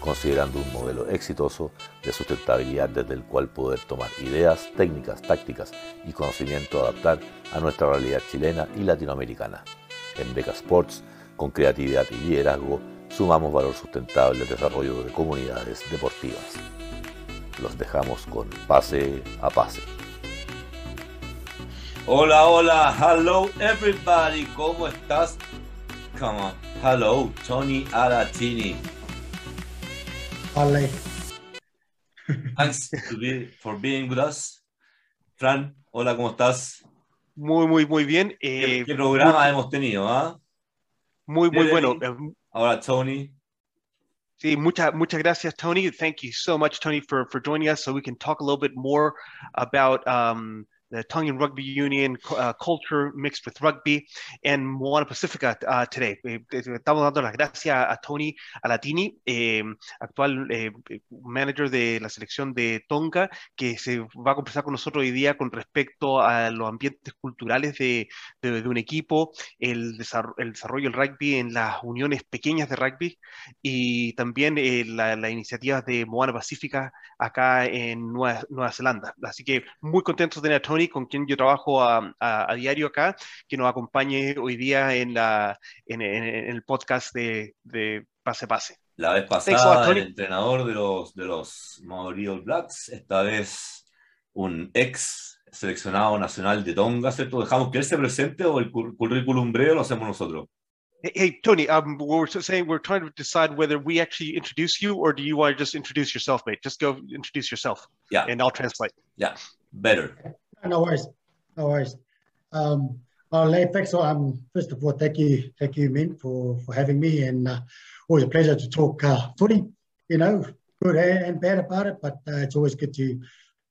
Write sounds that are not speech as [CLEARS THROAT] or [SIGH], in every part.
considerando un modelo exitoso de sustentabilidad desde el cual poder tomar ideas, técnicas, tácticas y conocimiento a adaptar a nuestra realidad chilena y latinoamericana. En Beca Sports, con creatividad y liderazgo, sumamos valor sustentable al desarrollo de comunidades deportivas. Los dejamos con pase a pase. Hola, hola, hello everybody, ¿cómo estás? Come on, hello, Tony Alatini. Vale. Thanks to be, for being with us. Fran, hola, ¿cómo estás? Muy, muy, muy bien. ¿Qué, Eh, qué programa hemos tenido? ah? muy, muy bueno. Eh, Ahora Tony. Sí, muchas, muchas gracias, Tony. Thank you so much, Tony, for, for joining us so we can talk a little bit more about um, the Tongan Rugby Union uh, culture mixed with rugby and Moana Pacifica uh, today. Eh, eh, Estamos dando las gracias a Tony Alatini, eh, actual eh, manager de la selección de Tonga, que se va a conversar con nosotros hoy día con respecto a los ambientes culturales de, un equipo, el, desarro- el desarrollo del rugby en las uniones pequeñas de rugby y también eh, la, la iniciativa de Moana Pacífica acá en Nueva, Nueva Zelanda. Así que muy contento de tener a Tony, con quien yo trabajo a, a- a diario acá, que nos acompañe hoy día en, la, en, en- en el podcast de, de Pase Pase. La vez pasada, el entrenador de los, de los Maori Blacks, esta vez un ex seleccionado nacional de Tonga, ¿cierto? ¿Dejamos que él se presente o el cur- currículum breve lo hacemos nosotros? Hey, Tony, um, we're saying we're trying to decide whether we actually introduce you or do you want to just introduce yourself, mate? Just go introduce yourself Yeah, and I'll translate. better. No worries. No worries. Um, well, thanks. Um, first of all, thank you, thank you, Mint, for, for having me, and uh, always a pleasure to talk uh, footy. You know, good and and bad about it, but uh, it's always good to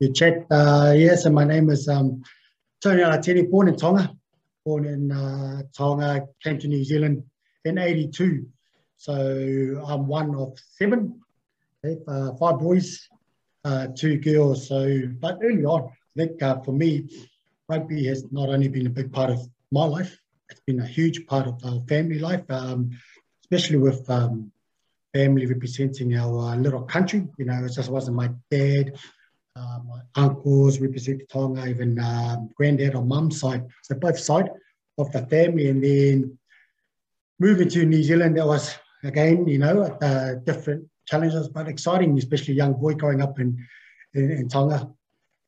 to chat. Uh, yes, and my name is um, Tony Alatini, born in Tonga, born in uh, Tonga, came to New Zealand in '82. So I'm one of seven, okay, uh, five boys, uh, two girls. So, but early on, I think uh, for me, rugby has not only been a big part of my life, it's been a huge part of our family life, um, especially with um, family representing our uh, little country. You know, it just wasn't my dad, uh, my uncles representing Tonga, even um, granddad on mum's side. So both side of the family. And then moving to New Zealand, that was, again, you know, uh, different challenges, but exciting, especially young boy growing up in, in, in Tonga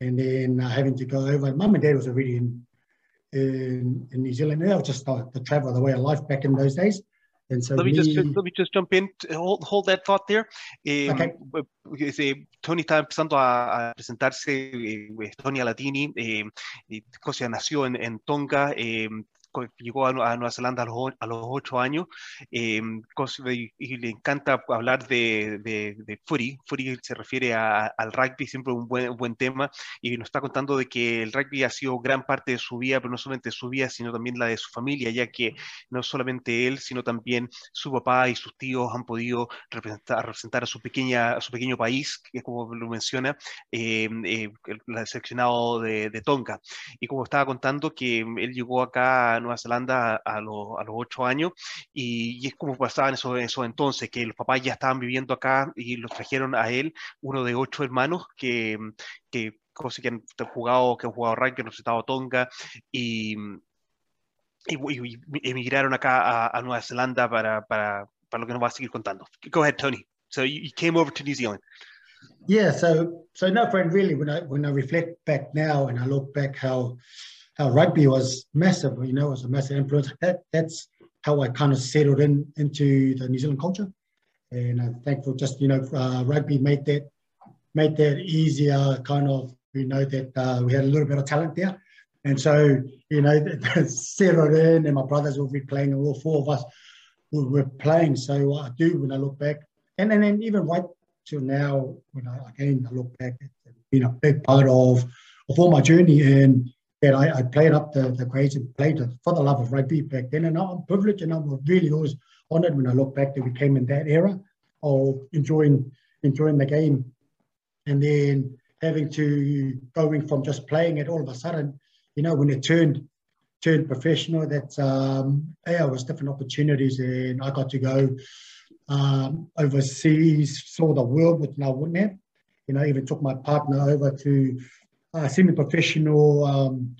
and then uh, having to go over. Mum and dad was already in in, in New Zealand. That was just the, the travel, the way of life back in those days. And so let me me, just let me just jump in hold, hold that thought there Eh, Okay. eh, Tony está empezando a, a presentarse eh, Tony Alatini eh, y Cosia nació en, en Tonga eh, llegó a, Nu- a Nueva Zelanda a los, a los ocho años eh, y, y le encanta hablar de, de, de footy se refiere a- al rugby siempre un buen, un buen tema y nos está contando de que el rugby ha sido gran parte de su vida pero no solamente su vida sino también la de su familia ya que no solamente él, sino también su papá y sus tíos han podido representar, representar a su pequeña, a su pequeño país, que como lo menciona, eh, eh, el, el seleccionado de, de Tonga. Y como estaba contando, que él llegó acá a Nueva Zelanda a, los, a los ocho años, y, y es como pasaba en esos, en esos entonces, que los papás ya estaban viviendo acá y los trajeron a él, uno de ocho hermanos que, que que han jugado, que han jugado rugby, que han a Tonga, y, y- y emigraron acá a, a Nueva Zelanda para, para, para lo que nos va a seguir contando. Go ahead, Tony. So you, you came over to New Zealand. yeah, so so no, friend, really, when I when I reflect back now and I look back how how rugby was massive, you know, it was a massive influence. That that's how I kind of settled in into the New Zealand culture, and I'm thankful. Just you know, uh, rugby made that made that easier. Kind of, you know, that uh, we had a little bit of talent there, and so you know, [LAUGHS] settled in. And my brothers will be playing, and all four of us were, were playing. So I do when I look back, and and then even right till now, when I again I look back, it's been a big part of of all my journey. And that I, I played up the, the and played for the love of rugby back then. And I'm privileged and I'm really always honoured when I look back that we came in that era of enjoying enjoying the game. And then having to going from just playing it all of a sudden, you know, when it turned turned professional, that um, yeah, was different opportunities, and I got to go um, overseas, saw the world, which I wouldn't have. You know, even took my partner over to semi-professional um,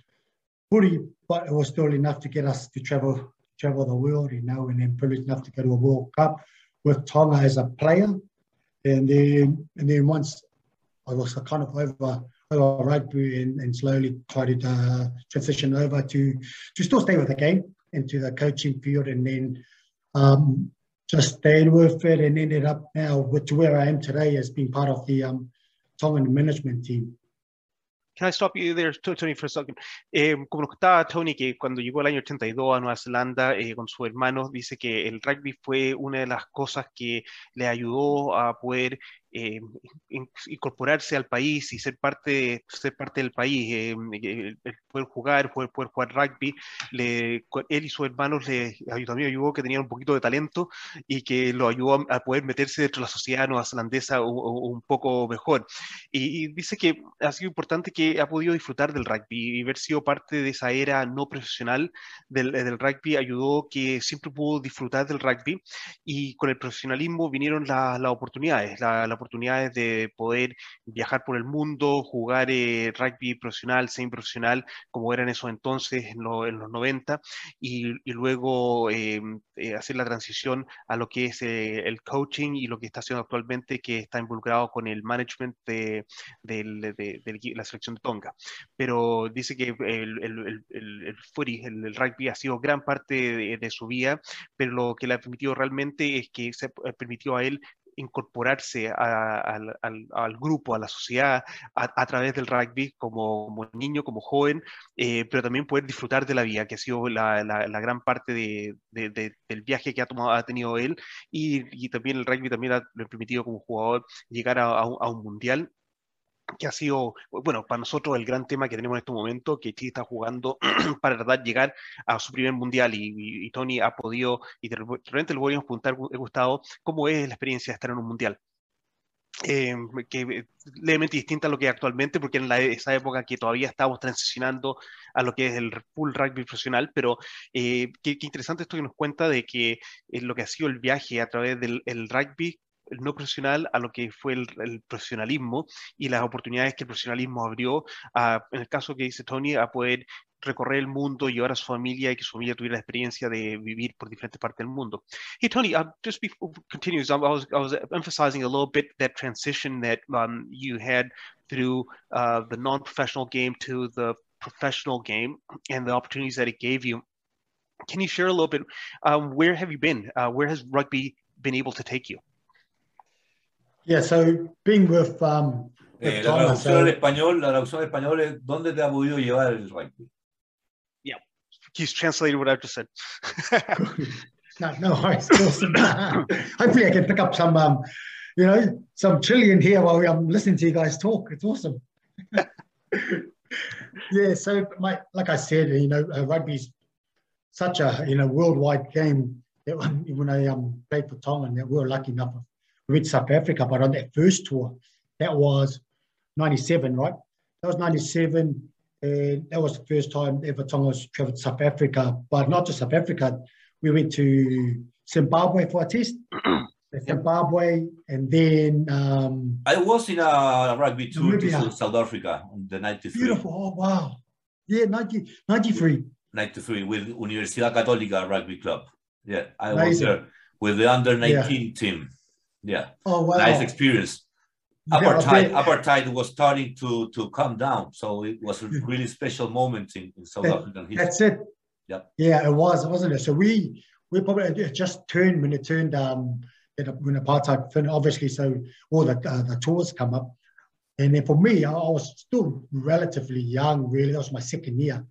footy, but it was still enough to get us to travel travel the world, you know, and then privileged enough to go to a World Cup with Tonga as a player. And then and then once I was kind of over over rugby and, and slowly tried to uh, transition over to to still stay with the game into the coaching field and then um, just stayed with it and ended up now with to where I am today as being part of the um, Tongan management team. Can I stop you there, Tony, for a second? Eh, como nos contaba Tony, que cuando llegó el año 82 a Nueva Zelanda eh, con su hermano, dice que el rugby fue una de las cosas que le ayudó a poder eh, incorporarse al país y ser parte, ser parte del país, eh, poder jugar, poder, poder jugar rugby. Le, él y sus hermanos le también ayudó que tenían un poquito de talento y que lo ayudó a, poder meterse dentro de la sociedad neozelandesa un, poco mejor. Y, dice que ha sido importante que ha podido disfrutar del rugby y haber sido parte de esa era no profesional del, del rugby ayudó que siempre pudo disfrutar del rugby y con el profesionalismo vinieron las oportunidades, la, la oportunidades de poder viajar por el mundo, jugar eh, rugby profesional, semi-profesional, como era en esos entonces, en, los 90, y, luego em, eh, hacer la transición a lo que es eh, el coaching y lo que está haciendo actualmente, que está involucrado con el management de, la selección de Tonga. Pero dice que el, el, el, el rugby ha sido gran parte de, su vida, pero lo que le ha permitido realmente es que se permitió a él incorporarse al, grupo, a la sociedad, a, través del rugby como, niño, como joven, eh, pero también poder disfrutar de la vida, que ha sido la, gran parte del viaje que ha, tomado, ha tenido él, y, también el rugby también le ha permitido como jugador llegar a un mundial que ha sido, bueno, para nosotros el gran tema que tenemos en este momento, que Chile está jugando [CLEARS THROAT] para verdad llegar a su primer mundial y, Tony ha podido, y de repente lo podríamos preguntar, Gustavo, ¿cómo es la experiencia de estar en un mundial? Eh, que eh, levemente distinta a lo que es actualmente, porque en la, esa época que todavía estábamos transicionando a lo que es el full rugby profesional, pero eh, qué, interesante esto que nos cuenta de que lo que ha sido el viaje a través del rugby el no profesional a lo que fue el, profesionalismo y las oportunidades que el profesionalismo abrió, a, en el caso que dice Tony, a poder recorrer el mundo, llevar a su familia y que su familia tuviera la experiencia de vivir por diferentes partes del mundo. Hey, Tony, uh, just before continues, I was, I was emphasizing a little bit that transition that um, you had through uh, the non-professional game to the professional game and the opportunities that it gave you. Can you share a little bit? Um, where have you been? Uh, where has rugby been able to take you? Yeah, so being with, um, with eh, la traducción al español, la traducción al español es ¿dónde te ha podido llevar el rugby? Yeah, he's translated what I've just said. [LAUGHS] no, no, it's awesome. [COUGHS] Hopefully, I can pick up some, um, you know, some Chilean here while I'm listening to you guys talk. It's awesome. [LAUGHS] yeah, so my, like I said, you know, uh, rugby's such a you know worldwide game. That when, when I um, played for Tongan, that we were lucky enough with South Africa, but on that first tour, that was 97, right? That was 97. And that was the first time ever Tonga traveled to South Africa, but not just South Africa. We went to Zimbabwe for a test. [CLEARS THROAT] Zimbabwe, and then um, I was in a rugby tour Namibia. to South Africa in the 93. Beautiful. Oh, wow. Yeah, 90, 93. 93 with Universidad Católica Rugby Club. Yeah, I Amazing. was there with the under 19 yeah. team. Yeah. Oh wow. Nice experience. Apartheid, yeah, apartheid was starting to to come down, so it was a really special moment in, in South African history. That's it. Yeah. Yeah, it was, wasn't it? So we we probably just turned when it turned um when apartheid finished, obviously. So all the uh, the tours come up, and then for me, I was still relatively young. Really, that was my second year.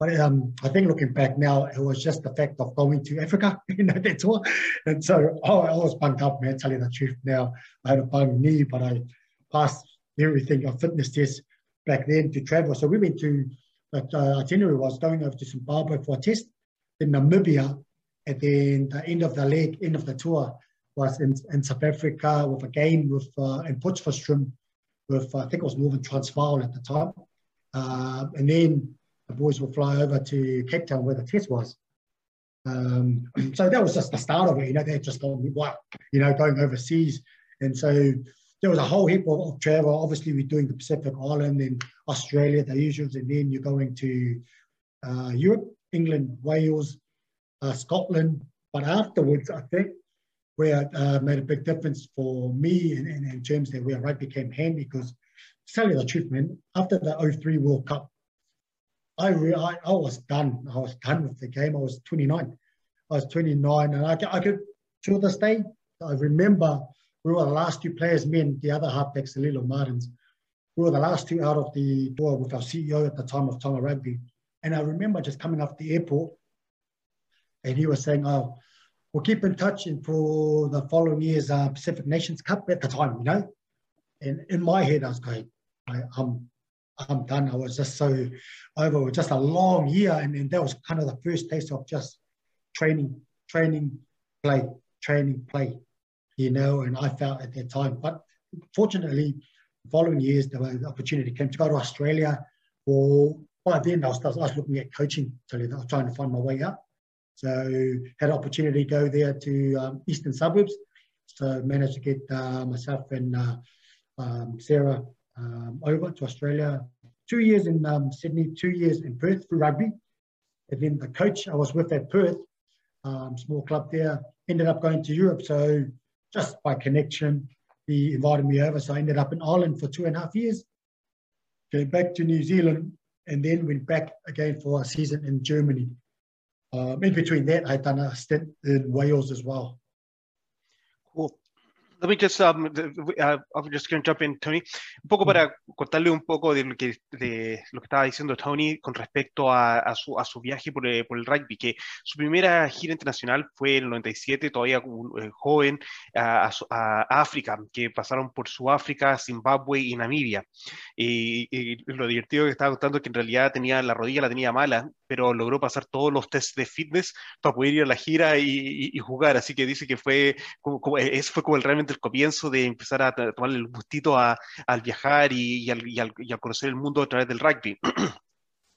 But um, I think looking back now, it was just the fact of going to Africa, [LAUGHS] you know, that's all. And so oh, I was bunged up, man, tell you the truth. Now I had a bung knee, but I passed everything, a fitness test back then to travel. So we went to, the uh, itinerary was going over to Zimbabwe for a test, then Namibia, and then the end of the leg, end of the tour was in, in South Africa with a game with uh, in Potchefstroom with, uh, I think it was Northern Transvaal at the time. Uh, and then the boys will fly over to Cape Town where the test was. Um, [CLEARS THROAT] so that was just the start of it, you know, they just told wow, you know, going overseas. And so there was a whole heap of, of travel. Obviously, we're doing the Pacific Island and Australia, the usuals, and then you're going to uh, Europe, England, Wales, uh, Scotland. But afterwards, I think where it uh, made a big difference for me in, in, in terms that where rugby came handy because tell you the truth, man, after the 03 World Cup, I, re- I, I was done. I was done with the game. I was 29. I was 29, and I, I could, to this day, I remember we were the last two players, me and the other halfback, Salilo Martins. We were the last two out of the door with our CEO at the time of Tonga Rugby. And I remember just coming off the airport, and he was saying, "Oh, we'll keep in touch for the following year's uh, Pacific Nations Cup at the time, you know." And in my head, I was going, I, "I'm I'm done. I was just so over just a long year. And, and that was kind of the first taste of just training, training, play, training, play, you know, and I felt at that time. But fortunately, following years, there the opportunity came to go to Australia. For by then, I was, I was looking at coaching, so I was trying to find my way out. So had opportunity to go there to um, eastern suburbs. So managed to get uh, myself and uh, um, Sarah um, over to Australia. Two years in um, Sydney, two years in Perth for rugby. And then the coach I was with at Perth, um, small club there, ended up going to Europe. So just by connection, he invited me over. So I ended up in Ireland for two and a half years. Came back to New Zealand and then went back again for a season in Germany. Um, in between that, I'd done a stint in Wales as well. Let me just, um, uh, I'm just going to jump in, Tony. Un poco para contarle un poco de lo que, de lo que estaba diciendo Tony con respecto a, a, su, a su, viaje por, eh, por, el rugby, que su primera gira internacional fue en el 97, todavía eh, joven, a, a, África, que pasaron por Sudáfrica, Zimbabue y Namibia. Y, y, lo divertido que estaba contando es que en realidad tenía la rodilla la tenía mala, pero logró pasar todos los tests de fitness para poder ir a la gira y, y jugar. Así que dice que fue, como, como, fue como el realmente el comienzo de empezar a tomarle el gustito a, al viajar y, y, al, y, al, y, conocer el mundo a través del rugby. [CLEARS THROAT]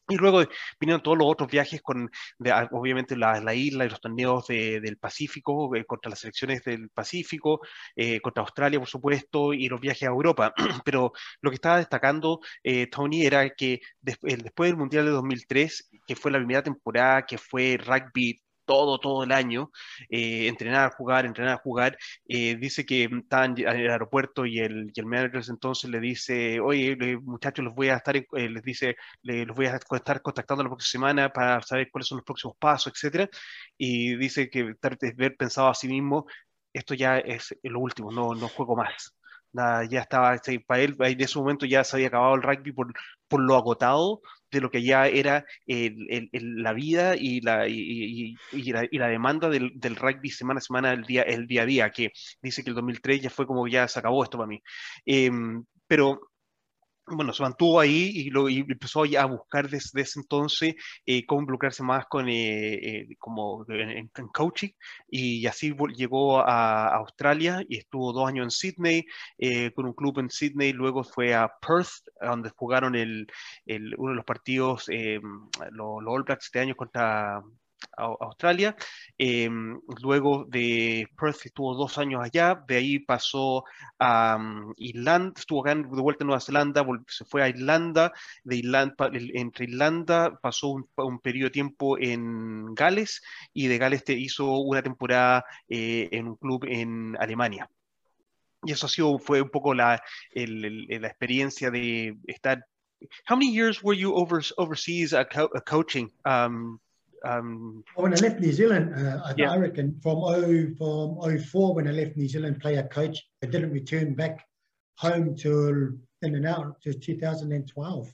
Y luego vinieron todos los otros viajes con, de, obviamente, la, la, isla y los torneos de, del Pacífico, eh, contra las selecciones del Pacífico, eh, contra Australia, por supuesto, y los viajes a Europa. [CLEARS THROAT] Pero lo que estaba destacando eh, Tony era que des, después del Mundial de 2003, que fue la primera temporada que fue rugby todo, todo el año, eh, entrenar, jugar, entrenar, jugar. Eh, dice que estaban en el aeropuerto y el, y el manager entonces le dice, oye, muchachos, los voy a estar, eh, les dice, los voy a estar contactando la próxima semana para saber cuáles son los próximos pasos, etcétera. Y dice que haber pensado a sí mismo, esto ya es lo último, no, no juego más. Nada, ya estaba, para él en ese momento ya se había acabado el rugby por, por lo agotado de lo que ya era el, la vida y la, y, la, y la, demanda del, rugby semana a semana, el día, el día a día, que dice que el 2003 ya fue como ya se acabó esto para mí. Eh, pero bueno, se mantuvo ahí y, lo, y empezó a buscar desde ese entonces eh, cómo involucrarse más con, eh, eh, como en, coaching y así llegó a, Australia y estuvo dos años en Sydney eh, con un club en Sydney, luego fue a Perth donde jugaron el, el uno de los partidos, los All Blacks este año contra Australia. Eh, luego de Perth estuvo dos años allá, de ahí pasó a um, Irlanda, estuvo acá de vuelta en Nueva Zelanda, se fue a Irlanda, de Irlanda entre Irlanda pasó un, un, periodo de tiempo en Gales y de Gales te hizo una temporada eh, en un club en Alemania. Y eso ha sido, fue un poco la, el, el, la experiencia de estar. How many years were you over, overseas co coaching? Um, um, when I left New Zealand, uh, yeah. I reckon from oh from 04 when I left New Zealand, player coach, I didn't return back home till in and out to 2012.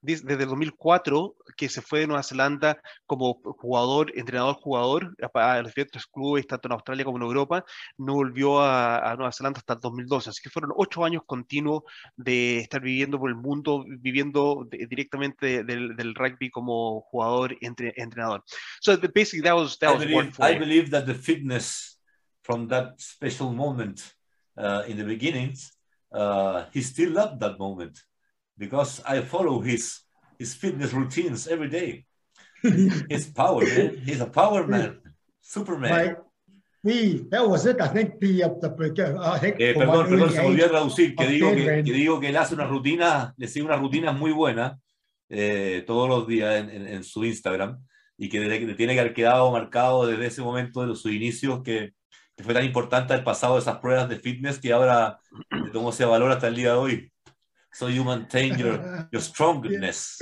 Desde el 2004 que se fue de Nueva Zelanda como jugador, entrenador-jugador a los diferentes clubes, tanto en Australia como en Europa, no volvió a, Nueva Zelanda hasta el 2012. Así que fueron ocho años continuos de estar viviendo por el mundo, viviendo directamente del, del, rugby como jugador entre, entrenador. So basically that was, that I was believe, I believe that the fitness from that special moment uh, in the beginnings, uh, he still loved that moment. Because I follow his his fitness routines every day. [LAUGHS] his power, man. He's a power man, Superman. Right. We, that was it. I think the, uh, the I think eh, perdón, perdón, se volvió a traducir. Que digo que, que, digo que él hace una rutina, le sigue una rutina muy buena eh, todos los días en, en, en, su Instagram y que le, tiene que haber quedado marcado desde ese momento de sus inicios que, que fue tan importante el pasado de esas pruebas de fitness que ahora le tomó ese valor hasta el día de hoy. So you maintain your [LAUGHS] your strongness.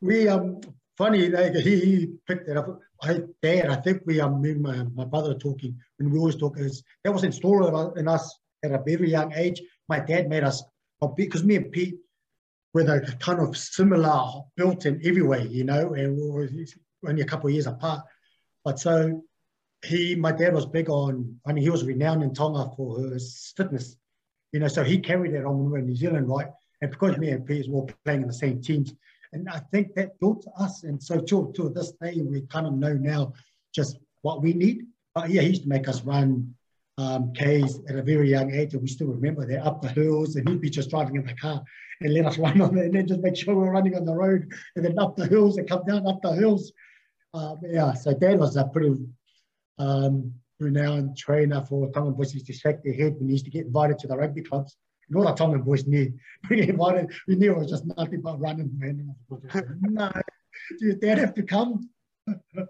We um funny like he, picked it up. I dad, I think we um me my, my brother talking when we always talk is that was installed in us at a very young age. My dad made us because me and Pete were a kind of similar built in every way, you know, and we were only a couple of years apart. But so he, my dad was big on, I mean, he was renowned in Tonga for his fitness. You know, so he carried that on when we were in New Zealand, right? And because me and Piers were playing in the same teams, and I think that built us. And so to, to this day, we kind of know now just what we need. But yeah, he used to make us run um, K's at a very young age, and we still remember that up the hills, and he'd be just driving in the car and let us [LAUGHS] run on it, and then just make sure we're running on the road, and then up the hills and come down up the hills. Um, yeah, so Dad was a pretty um, renowned trainer for Tongan boys shake their head when he used to get invited to the rugby clubs. And all our Tongan boys knew. We invited, we knew it was just nothing but running, man. [LAUGHS] no, your dad have to come. [LAUGHS]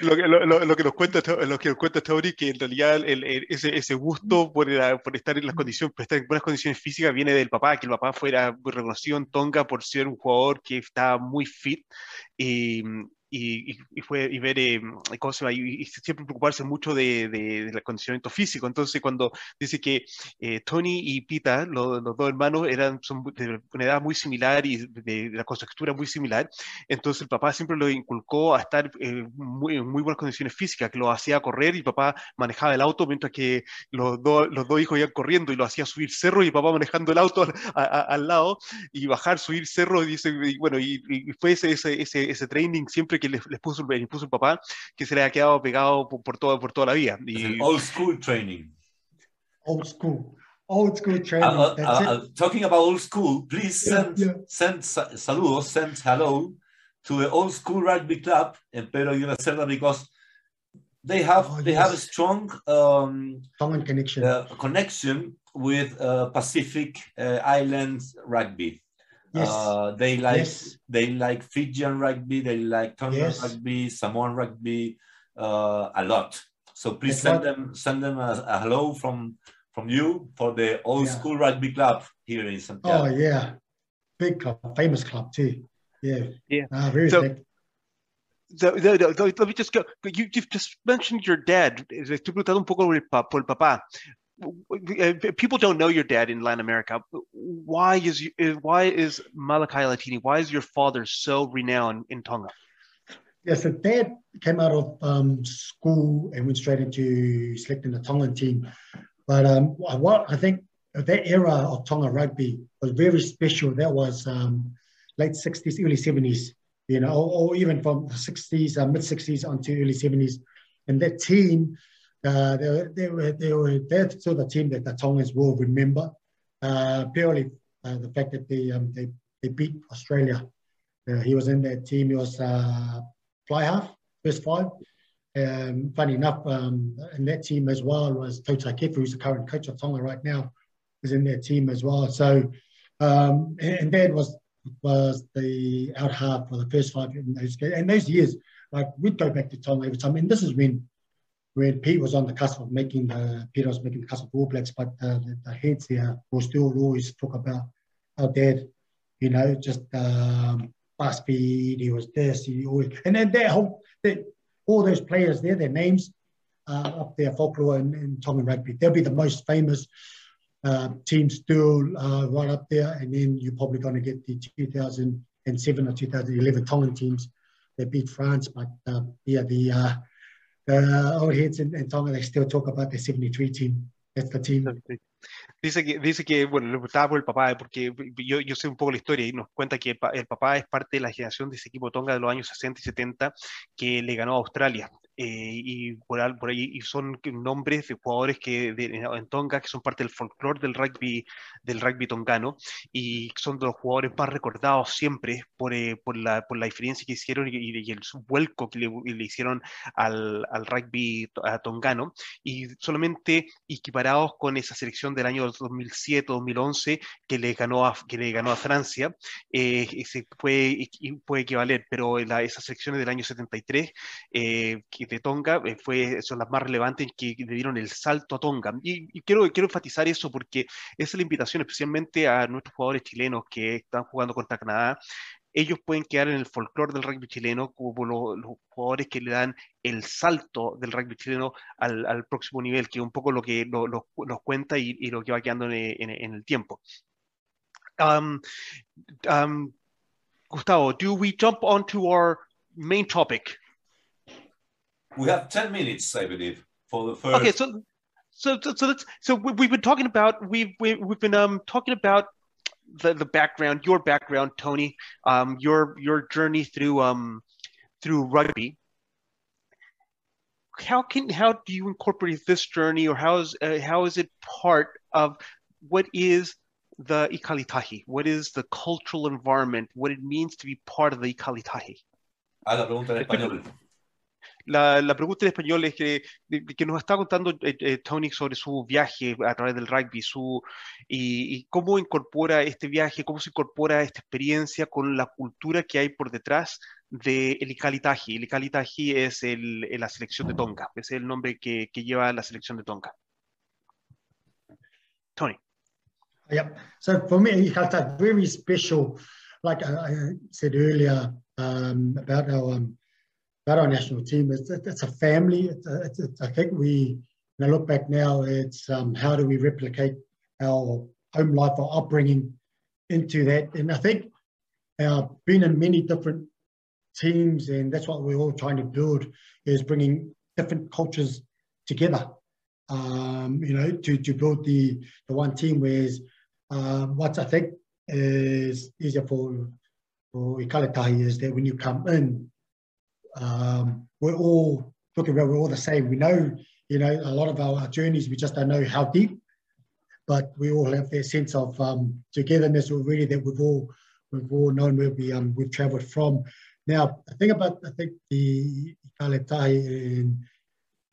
Lo que, lo, lo, que nos cuenta lo que nos cuenta Tony que en realidad el, el, ese, ese gusto por, por, estar en las condiciones por estar en buenas condiciones físicas viene del papá que el papá fuera reconocido en Tonga por ser un jugador que estaba muy fit y, y, y, fue, y ver eh, cómo se va, y, siempre preocuparse mucho de, de, del acondicionamiento físico. Entonces, cuando dice que eh, Tony y Pita, los, los, dos hermanos, eran son de una edad muy similar y de, de, la constructura muy similar, entonces el papá siempre lo inculcó a estar eh, muy, en muy buenas condiciones físicas, que lo hacía correr y papá manejaba el auto mientras que los, dos los dos hijos iban corriendo y lo hacía subir cerro y papá manejando el auto al, a, a, al lado y bajar, subir cerro, y dice, y bueno, y, y fue ese, ese, ese, ese training siempre que les, les puso, les puso el papá, que se le ha quedado pegado por, por, todo, por toda la vida. Y... Old school training. Old school. Old school training. Uh, uh, uh, talking about old school, please send, yeah, yeah. send saludos, send hello to the old school rugby club in Pedro Cerda because they have oh, they yes. have a strong um, common connection uh, connection with uh, Pacific uh, Islands rugby. Yes. Uh, they like yes. they like Fijian rugby, they like Tongan yes. rugby, Samoan rugby, uh, a lot. So please send what... them send them a, a, hello from from you for the old yeah. school rugby club here in Santiago. Oh yeah, big club, famous club too. Yeah, yeah, uh, very so, big. So, let me just go. You, you've just mentioned your dad. Estoy preguntando un poco por el papá. People don't know your dad in Latin America. Why is why is Malachi Latini? Why is your father so renowned in Tonga? Yes, so dad came out of um, school and went straight into selecting the Tongan team. But um, what I think that era of Tonga rugby was very special. That was um, late 60s, early 70s, you know, or, or even from the 60s, uh, mid 60s onto early 70s. And that team uh, they, they were they were that's still the team that the Tongans will remember. Uh, purely uh, the fact that they um, they they beat Australia. Uh, he was in that team. He was uh, fly half, first five. Um, funny enough, um, in that team as well was Tota Kefu, who's the current coach of Tonga right now, is in that team as well. So, um, and Dad was was the out half for the first five in those and those years. Like we'd go back to Tonga every time, and this is when when Pete was on the cusp of making the Pete was making the cusp of All Blacks, but uh, the, the, heads here will still always talk about how dad, you know, just um, fast speed. He was this. He always and then their whole they, all those players there, their names uh, up there, folklore and, and Tongan rugby. They'll be the most famous uh, team still uh, right up there, and then you're probably going to get the 2007 or 2011 Tongan teams. that beat France, but uh, yeah, the uh, old heads in, in Tonga they still talk about the 73 team. That's the team. Dice que, dice que, bueno, le preguntaba por el papá, porque yo, yo sé un poco la historia y nos cuenta que el, el, papá es parte de la generación de ese equipo Tonga de los años 60 y 70 que le ganó a Australia. Eh, y por, por, ahí y son nombres de jugadores que de, en Tonga que son parte del folclore del rugby del rugby tongano y son de los jugadores más recordados siempre por, eh, por, la, por la diferencia que hicieron y, y, y el vuelco que le, le hicieron al, al rugby tongano y solamente equiparados con esa selección del año 2007-2011 que le ganó a, que le ganó a Francia eh, se puede, puede equivaler pero esas selecciones del año 73 eh, de Tonga eh, fue, son las más relevantes que le dieron el salto a Tonga. Y, y, quiero, quiero enfatizar eso porque es la invitación especialmente a nuestros jugadores chilenos que están jugando contra Canadá. Ellos pueden quedar en el folclore del rugby chileno como los, los, jugadores que le dan el salto del rugby chileno al, al próximo nivel, que es un poco lo que lo, lo, nos cuenta y, y, lo que va quedando en, en, en el tiempo. Um, um, Gustavo, do we jump onto our main topic? We have 10 minutes, I believe, for the first. Okay, so so so so, so we've been talking about we've we, we've been um talking about the the background, your background, Tony, um your your journey through um through rugby. How can how do you incorporate this journey, or how is uh, how is it part of what is the Ikalitahi? What is the cultural environment? What it means to be part of the Ikalitahi? Ah, la pregunta en español. La, pregunta en español es que, que nos está contando eh, eh, Tony sobre su viaje a través del rugby su, y, cómo incorpora este viaje, cómo se incorpora esta experiencia con la cultura que hay por detrás de el Ikalitaji. El Ikalitaji es el, la selección de Tonga, es el nombre que, que lleva la selección de Tonga. Tony. Yep. So for me, Ikalitaji, very special. Like I said earlier um, about our um, about our national team. It's, it's a family. It's, it's, it's I think we, when I look back now, it's um, how do we replicate our home life, our upbringing into that. And I think uh, being in many different teams, and that's what we're all trying to build, is bringing different cultures together. Um, you know, to, to build the, the one team. Whereas um, what I think is easier for for Ikalatahi is that when you come in, um, we're all looking around, we're all the same. We know, you know, a lot of our journeys, we just don't know how deep, but we all have that sense of um, togetherness already that we've all we've all known where we um, we've travelled from. Now, the thing about I think the Kaletai and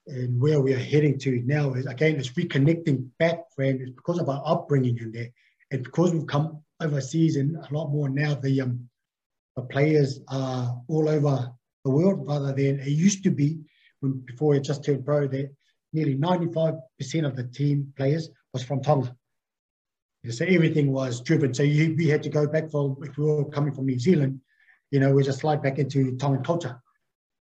and where we are heading to now is again it's reconnecting back, friend, is because of our upbringing in there, and because we've come overseas and a lot more now. The um, the players are all over the world rather than it used to be when before it just turned pro that nearly 95% of the team players was from Tonga. So everything was driven. So you, we had to go back from, if we were coming from New Zealand, you know, we just slide back into Tongan culture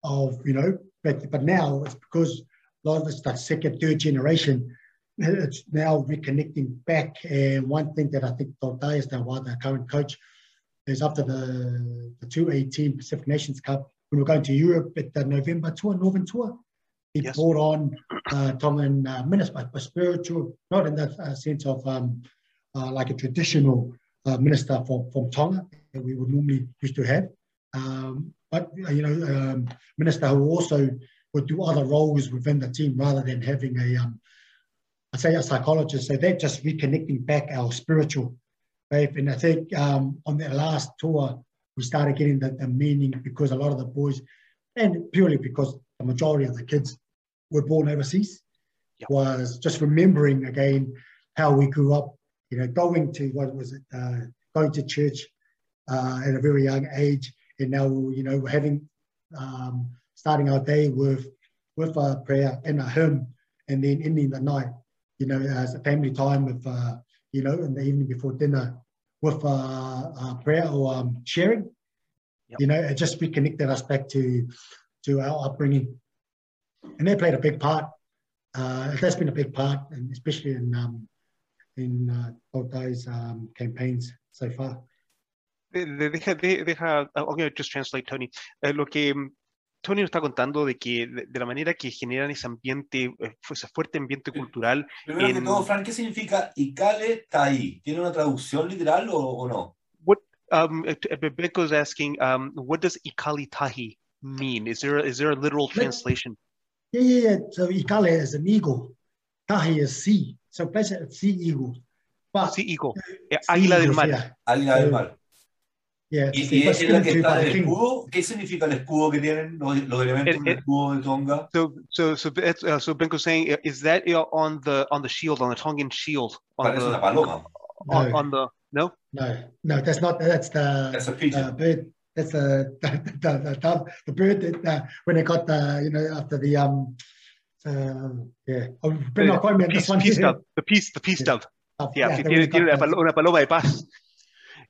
of, you know, but, but now it's because a lot of it's that second, third generation, it's now reconnecting back. And one thing that I think Totai is now the current coach is after the, the 218 Pacific Nations Cup, when we were going to Europe at the November tour, Northern tour, he yes. brought on uh, Tongan uh, minister, a spiritual, not in the uh, sense of um, uh, like a traditional uh, minister from, from Tonga that we would normally used to have, um, but uh, you know, um, minister who also would do other roles within the team rather than having a, um, I say a psychologist. So they're just reconnecting back our spiritual faith. And I think um, on their last tour, we started getting the, the meaning because a lot of the boys, and purely because the majority of the kids were born overseas, yep. was just remembering again how we grew up, you know, going to, what was it, uh, going to church uh, at a very young age. And now, you know, we're having, um, starting our day with, with a prayer and a hymn, and then ending the night, you know, as a family time with, uh, you know, in the evening before dinner, with uh, uh, prayer or um, sharing. Yep. You know, it just reconnected us back to to our upbringing, and that played a big part. Uh, that's been a big part, and especially in um, in uh, both those um, campaigns so far. Deja, deja, I'm going to just translate, Tony. Eh, lo que Tony nos está contando de que de, la manera que generan ese ambiente, eh, ese fuerte ambiente cultural. Primero en... que todo, Frank, ¿qué significa Ikale Tai? ¿Tiene una traducción literal o, o no? What, um, Beco is asking, um, what does Ikali Tahi mean? Is there, is there a literal translation? Yeah, yeah, yeah. So Ikale is an eagle. Tahi is sea. So basically, sea eagle. But, sea eagle. Águila del mar. Águila del mar. Yeah, ¿Y, y es la que está el escudo? ¿Qué significa el escudo que tienen los, los elementos it, del escudo de Tonga? So, so, so, uh, so Benko saying, is that on the on the shield, on the Tongan shield? On Parece the, una paloma. On, no. on the no. No, no, that's not. That's the. That's a pigeon. Uh, bird. That's the [LAUGHS] the, the, the, the bird that uh, when they got the you know after the um uh, yeah. Oh, bring [LAUGHS] the, the peace, peace dove. The peace, the peace yeah. dove. Yeah, yeah tiene, tiene una paloma de paz.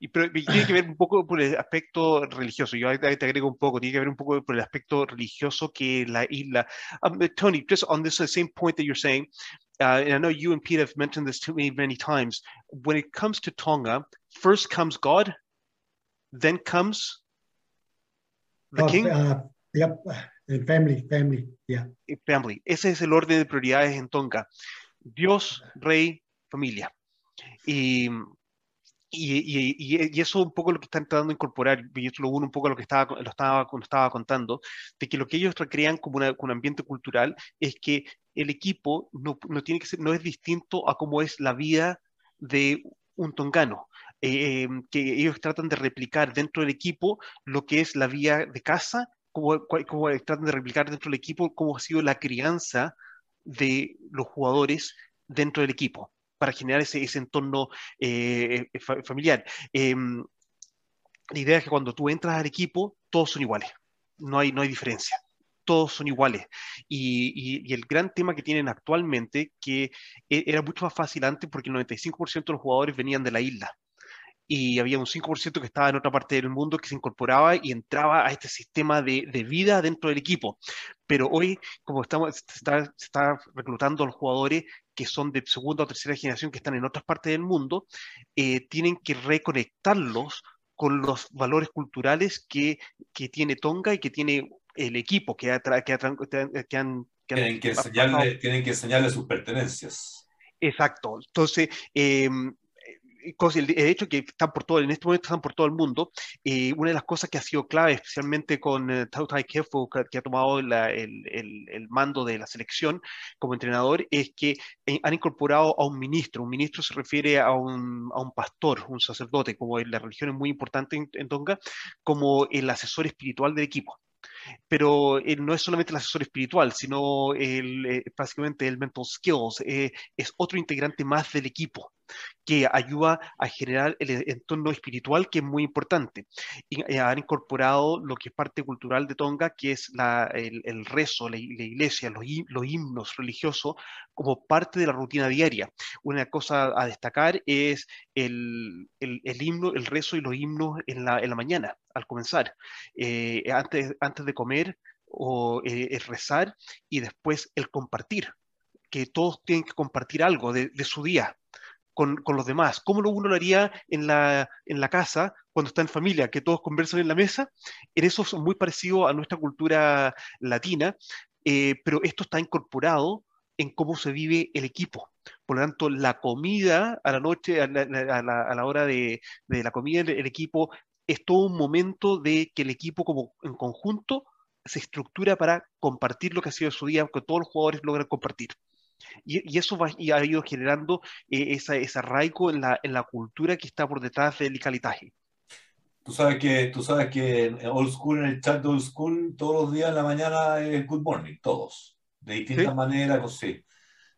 Y, pero tiene que ver un poco por el aspecto religioso. Yo te agrego un poco, tiene que ver un poco por el aspecto religioso que la isla. Um, Tony, just on this same point that you're saying, uh, and I know you and Pete have mentioned this to me many times. When it comes to Tonga, first comes God, then comes the oh, king. Uh, yep, family, family, yeah. Family. Ese es el orden de prioridades en Tonga. Dios, rey, familia. Y y, y, eso un poco lo que están tratando de incorporar, y esto lo uno un poco a lo que estaba, lo estaba, lo estaba contando, de que lo que ellos crean como, un ambiente cultural es que el equipo no, no, tiene que ser, no es distinto a cómo es la vida de un tongano. Eh, em, que ellos tratan de replicar dentro del equipo lo que es la vida de casa, como, como tratan de replicar dentro del equipo cómo ha sido la crianza de los jugadores dentro del equipo para generar ese, ese entorno eh, eh familiar. Eh, la idea es que cuando tú entras al equipo, todos son iguales, no hay, no hay diferencia todos son iguales. Y, y, y, el gran tema que tienen actualmente, que e, era mucho más fácil antes porque el 95% de los jugadores venían de la isla y había un 5% que estaba en otra parte del mundo que se incorporaba y entraba a este sistema de, de vida dentro del equipo. Pero hoy, como estamos, se está, se está reclutando a los jugadores que son de segunda o tercera generación que están en otras partes del mundo, eh, tienen que reconectarlos con los valores culturales que, que, tiene Tonga y que tiene el equipo, que, ha, que, ha, que han... Que tienen, que enseñarle, tienen que enseñarle sus pertenencias. Exacto. Entonces, eh, el hecho que están por todo, en este momento están por todo el mundo, eh, una de las cosas que ha sido clave, especialmente con eh, Tau Tai Kefu, que, ha tomado el, el, el, mando de la selección como entrenador, es que eh, han incorporado a un ministro. Un ministro se refiere a un, a un pastor, un sacerdote, como la religión es muy importante en, en Tonga, como el asesor espiritual del equipo pero no es solamente el asesor espiritual, sino el, básicamente el mental skills, es otro integrante más del equipo que ayuda a generar el entorno espiritual que es muy importante. Y eh, han incorporado lo que es parte cultural de Tonga, que es la, el, rezo, la, iglesia, los, himnos religiosos, como parte de la rutina diaria. Una cosa a destacar es el, himno, el rezo y los himnos en la, la mañana, al comenzar. Eh, antes, antes de comer, o eh, rezar y después el compartir, que todos tienen que compartir algo de su día, con, los demás. ¿Cómo uno lo haría en la, en la casa cuando está en familia, que todos conversan en la mesa? En eso es muy parecido a nuestra cultura latina, eh, pero esto está incorporado en cómo se vive el equipo. Por lo tanto, la comida a la noche, a la, hora de, de, la comida, el, el equipo es todo un momento de que el equipo como en conjunto se estructura para compartir lo que ha sido su día, que todos los jugadores logran compartir. Y, y eso va, y ha ido generando eh, esa, ese arraigo en la, en la cultura que está por detrás del calitaje. Tú sabes que, tú sabes que en Old School, en el chat de Old School, todos los días en la mañana es Good Morning, todos, de distintas ¿Sí? maneras, pues sí.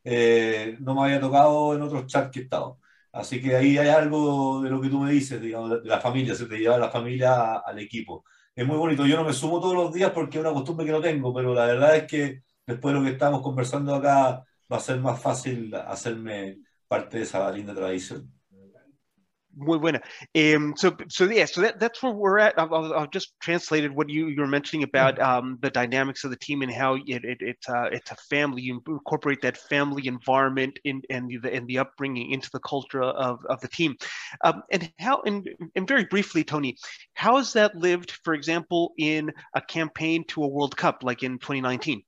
Eh, no me había tocado en otros chats que he estado. Así que ahí hay algo de lo que tú me dices, digamos, de la familia, se te lleva la familia al equipo. Es muy bonito. Yo no me sumo todos los días porque es una costumbre que no tengo, pero la verdad es que después de lo que estamos conversando acá, va a ser más fácil hacerme parte de esa linda tradición. Muy buena. Um, so, so yeah, so that, that's where we're at. I've, I've just translated what you, you were mentioning about um, the dynamics of the team and how it, it, it it's a family. You incorporate that family environment in, and the and the upbringing into the culture of, of the team. Um, and how and, and very briefly, Tony, how has that lived, for example, in a campaign to a World Cup like in 2019?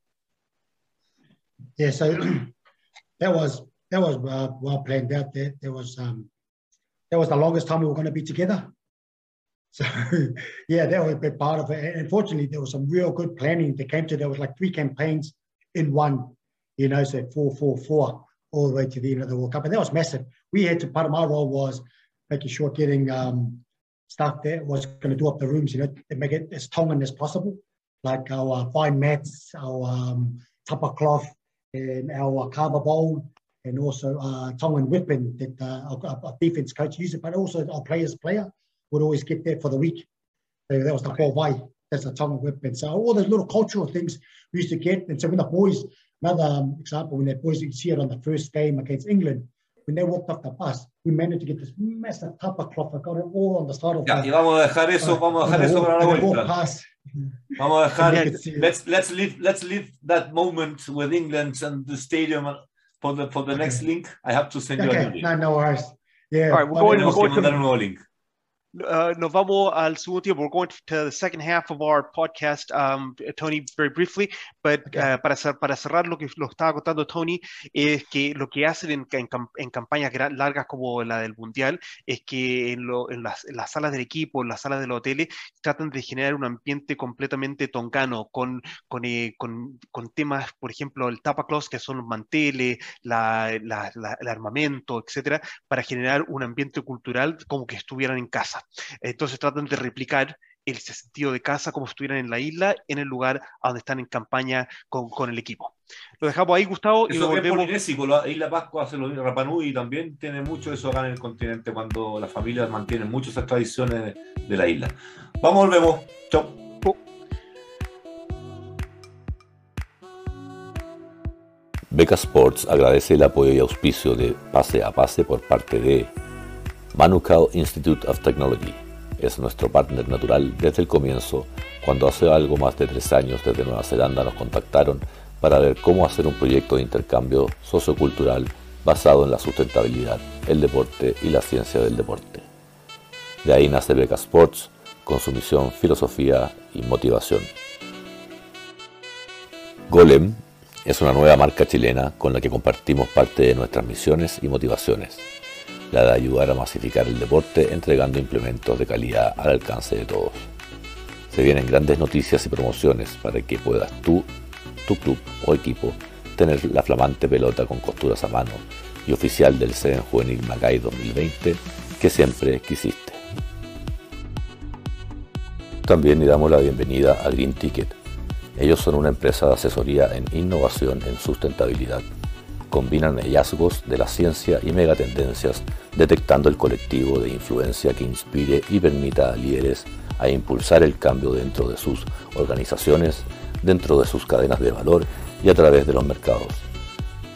Yeah, so [CLEARS THROAT] that was that was well planned out. There, there was um, that was the longest time we were going to be together. So [LAUGHS] yeah, that was a big part of it. And unfortunately, there was some real good planning that came to. There was like three campaigns in one. You know, so four, four, four, all the way to the end of the World Cup, and that was massive. We had to. Part of my role was making sure getting um, staff there was going to do up the rooms. You know, to make it as Tongan as possible, like our fine mats, our um, tapa cloth, and our kava bowl and also uh, Tongan weapon that uh, our, our, defense coach used, but also our players' player would always get there for the week. So that was the okay. Vai. That's the Tongan weapon. So all those little cultural things we used to get. And so when the boys, another um, example, when the boys you see it on the first game against England, when they walked off the bus, we managed to get this massive tapa cloth. I got it all on the side of yeah, the, y vamos a dejar eso, uh, vamos a dejar eso para la vuelta. Vamos a dejar, let's, let's leave, let's leave that moment with England and the stadium for the for the okay. next link, I have to send okay. you a link. No, no worries. Yeah. All right, we're going, we're going to, un nuevo link. Uh, nos vamos al segundo tiempo. We're going to the second half of our podcast, um, Tony, very briefly, but uh, para, para cerrar lo que lo estaba contando Tony, es que lo que hacen en, en, en campañas largas como la del Mundial es que en, lo, en, las, en, las, salas del equipo, en las salas de los hoteles, tratan de generar un ambiente completamente tongano, con, con, eh, con, con temas, por ejemplo, el tapaclos, que son los manteles, la, la, la, el armamento, etcétera, para generar un ambiente cultural como que estuvieran en casa. Entonces tratan de replicar el sentido de casa como si estuvieran en la isla, en el lugar a donde están en campaña con, con el equipo. Lo dejamos ahí, Gustavo. Eso y volvemos... es polinésico, la isla Pascua hace lo mismo, Rapanui también tiene mucho eso acá en el continente cuando las familias mantienen mucho esas tradiciones de la isla. Vamos, volvemos. Chao. Beca Sports agradece el apoyo y auspicio de Pase a Pase por parte de Manukau Institute of Technology es nuestro partner natural desde el comienzo, cuando hace algo más de tres años desde Nueva Zelanda nos contactaron para ver cómo hacer un proyecto de intercambio sociocultural basado en la sustentabilidad, el deporte y la ciencia del deporte. De ahí nace Beca Sports, con su misión, filosofía y motivación. Golem es una nueva marca chilena con la que compartimos parte de nuestras misiones y motivaciones la de ayudar a masificar el deporte entregando implementos de calidad al alcance de todos. Se vienen grandes noticias y promociones para que puedas tú, tu club o equipo tener la flamante pelota con costuras a mano y oficial del Seven Juvenil Macay 2020 que siempre quisiste. También le damos la bienvenida a Green Ticket. Ellos son una empresa de asesoría en innovación en sustentabilidad combinan hallazgos de la ciencia y megatendencias, detectando el colectivo de influencia que inspire y permita a líderes a impulsar el cambio dentro de sus organizaciones, dentro de sus cadenas de valor y a través de los mercados.